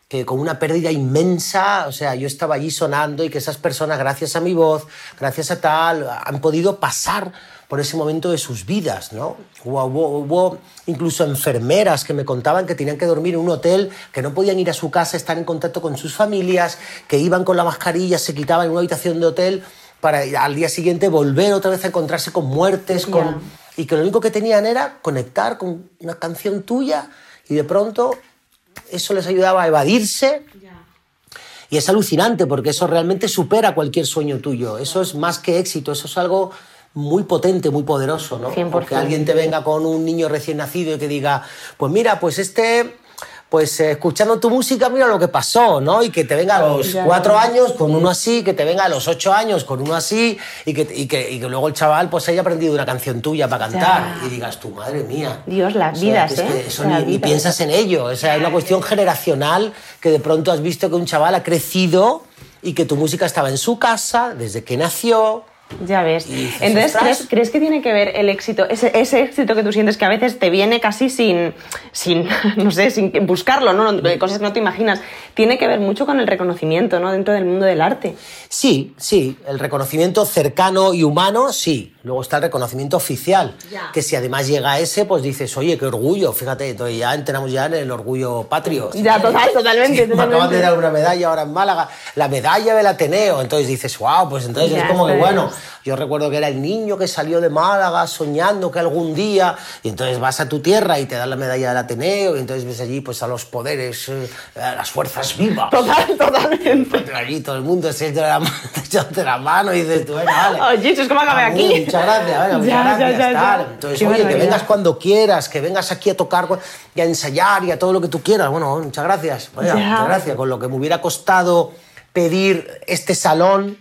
que con una pérdida inmensa, o sea, yo estaba allí sonando y que esas personas, gracias a mi voz, gracias a tal, han podido pasar por ese momento de sus vidas, ¿no? Hubo, hubo, incluso enfermeras que me contaban que tenían que dormir en un hotel, que no podían ir a su casa, estar en contacto con sus familias, que iban con la mascarilla, se quitaban en una habitación de hotel para al día siguiente volver otra vez a encontrarse con muertes, con... y que lo único que tenían era conectar con una canción tuya y de pronto eso les ayudaba a evadirse. Y es alucinante porque eso realmente supera cualquier sueño tuyo. Eso es más que éxito, eso es algo muy potente, muy poderoso, ¿no?
Porque
alguien te venga con un niño recién nacido y que diga, pues mira, pues este pues eh, escuchando tu música, mira lo que pasó, ¿no? Y que te venga a los cuatro años con uno así, que te venga a los ocho años con uno así, y que, y que, y que luego el chaval pues haya aprendido una canción tuya para cantar. Y digas, tu madre mía.
Dios, las vidas, ¿eh?
eso ni, piensas en ello. O sea, es una cuestión generacional que de pronto has visto que un chaval ha crecido y que tu música estaba en su casa desde que nació
ya ves. Entonces, ¿crees, que tiene que ver el éxito, ese, éxito que tú sientes que a veces te viene casi sin, sin [LAUGHS] no sé, sin buscarlo, ¿no? Cosas que no te imaginas. Tiene que ver mucho con el reconocimiento, ¿no? Dentro del mundo del arte.
Sí, sí. El reconocimiento cercano y humano, sí. Luego está el reconocimiento oficial, que si además llega a ese, pues dices, oye, qué orgullo, fíjate, entonces ya entramos ya en el orgullo patrio.
Ya, total, totalmente.
Me acaban de dar una medalla ahora en Málaga, la medalla del Ateneo, entonces dices, wow, pues entonces es como que bueno, yo recuerdo que era el niño que salió de Málaga soñando que algún día, y entonces vas a tu tierra y te dan la medalla del Ateneo, y entonces ves allí pues a los poderes, eh, a las fuerzas vivas.
Total, totalmente.
allí todo el mundo se echa de la, [LAUGHS] de la mano y dices, tú, venga, vale.
Oye, es como acabé aquí.
Muchas gracias, venga, [LAUGHS] muchas gracias. Ya, ya, Entonces, oye, que vengas cuando quieras, que vengas aquí a tocar y a ensayar y a todo lo que tú quieras. Bueno, muchas gracias. muchas gracias. Con lo que me hubiera costado pedir este salón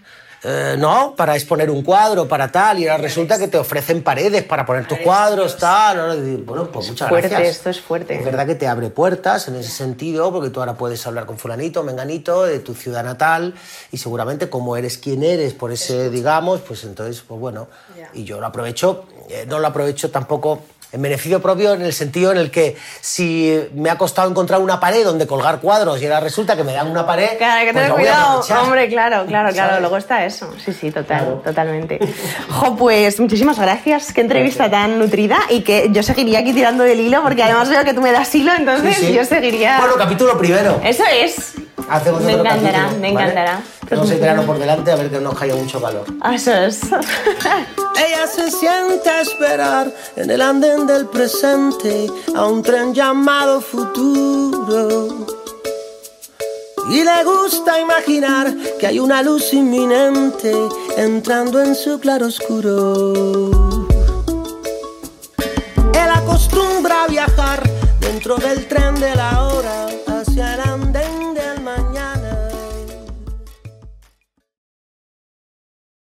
eh, ¿no? Para exponer un cuadro, para tal, y ahora resulta que te ofrecen paredes para poner tus cuadros, tal. Bueno, pues muchas
fuerte,
gracias.
Esto es fuerte.
Es verdad que te abre puertas en ese sentido, porque tú ahora puedes hablar con fulanito, menganito, de tu ciudad natal, y seguramente como eres quien eres, por ese, digamos, pues entonces, pues bueno, y yo lo aprovecho, eh, no lo aprovecho tampoco en beneficio propio en el sentido en el que si me ha costado encontrar una pared donde colgar cuadros y ahora resulta que me dan una pared.
Claro, hay que pues tener cuidado. Hombre, claro, claro, claro. Luego está eso. Sí, sí, total, totalmente. [LAUGHS] Jo, pues muchísimas gracias. Qué entrevista tan nutrida y que yo seguiría aquí tirando del hilo porque además veo que tú me das hilo, entonces yo seguiría.
Bueno, capítulo primero.
Eso es.
Hacemos
me encantará, me encantará.
Vamos a verano por delante a ver que no haya mucho calor.
Eso es.
Ella se siente a esperar en el andén del presente a un tren llamado futuro. Y le gusta imaginar que hay una luz inminente entrando en su claro oscuro. Él acostumbra a viajar dentro del tren de la hora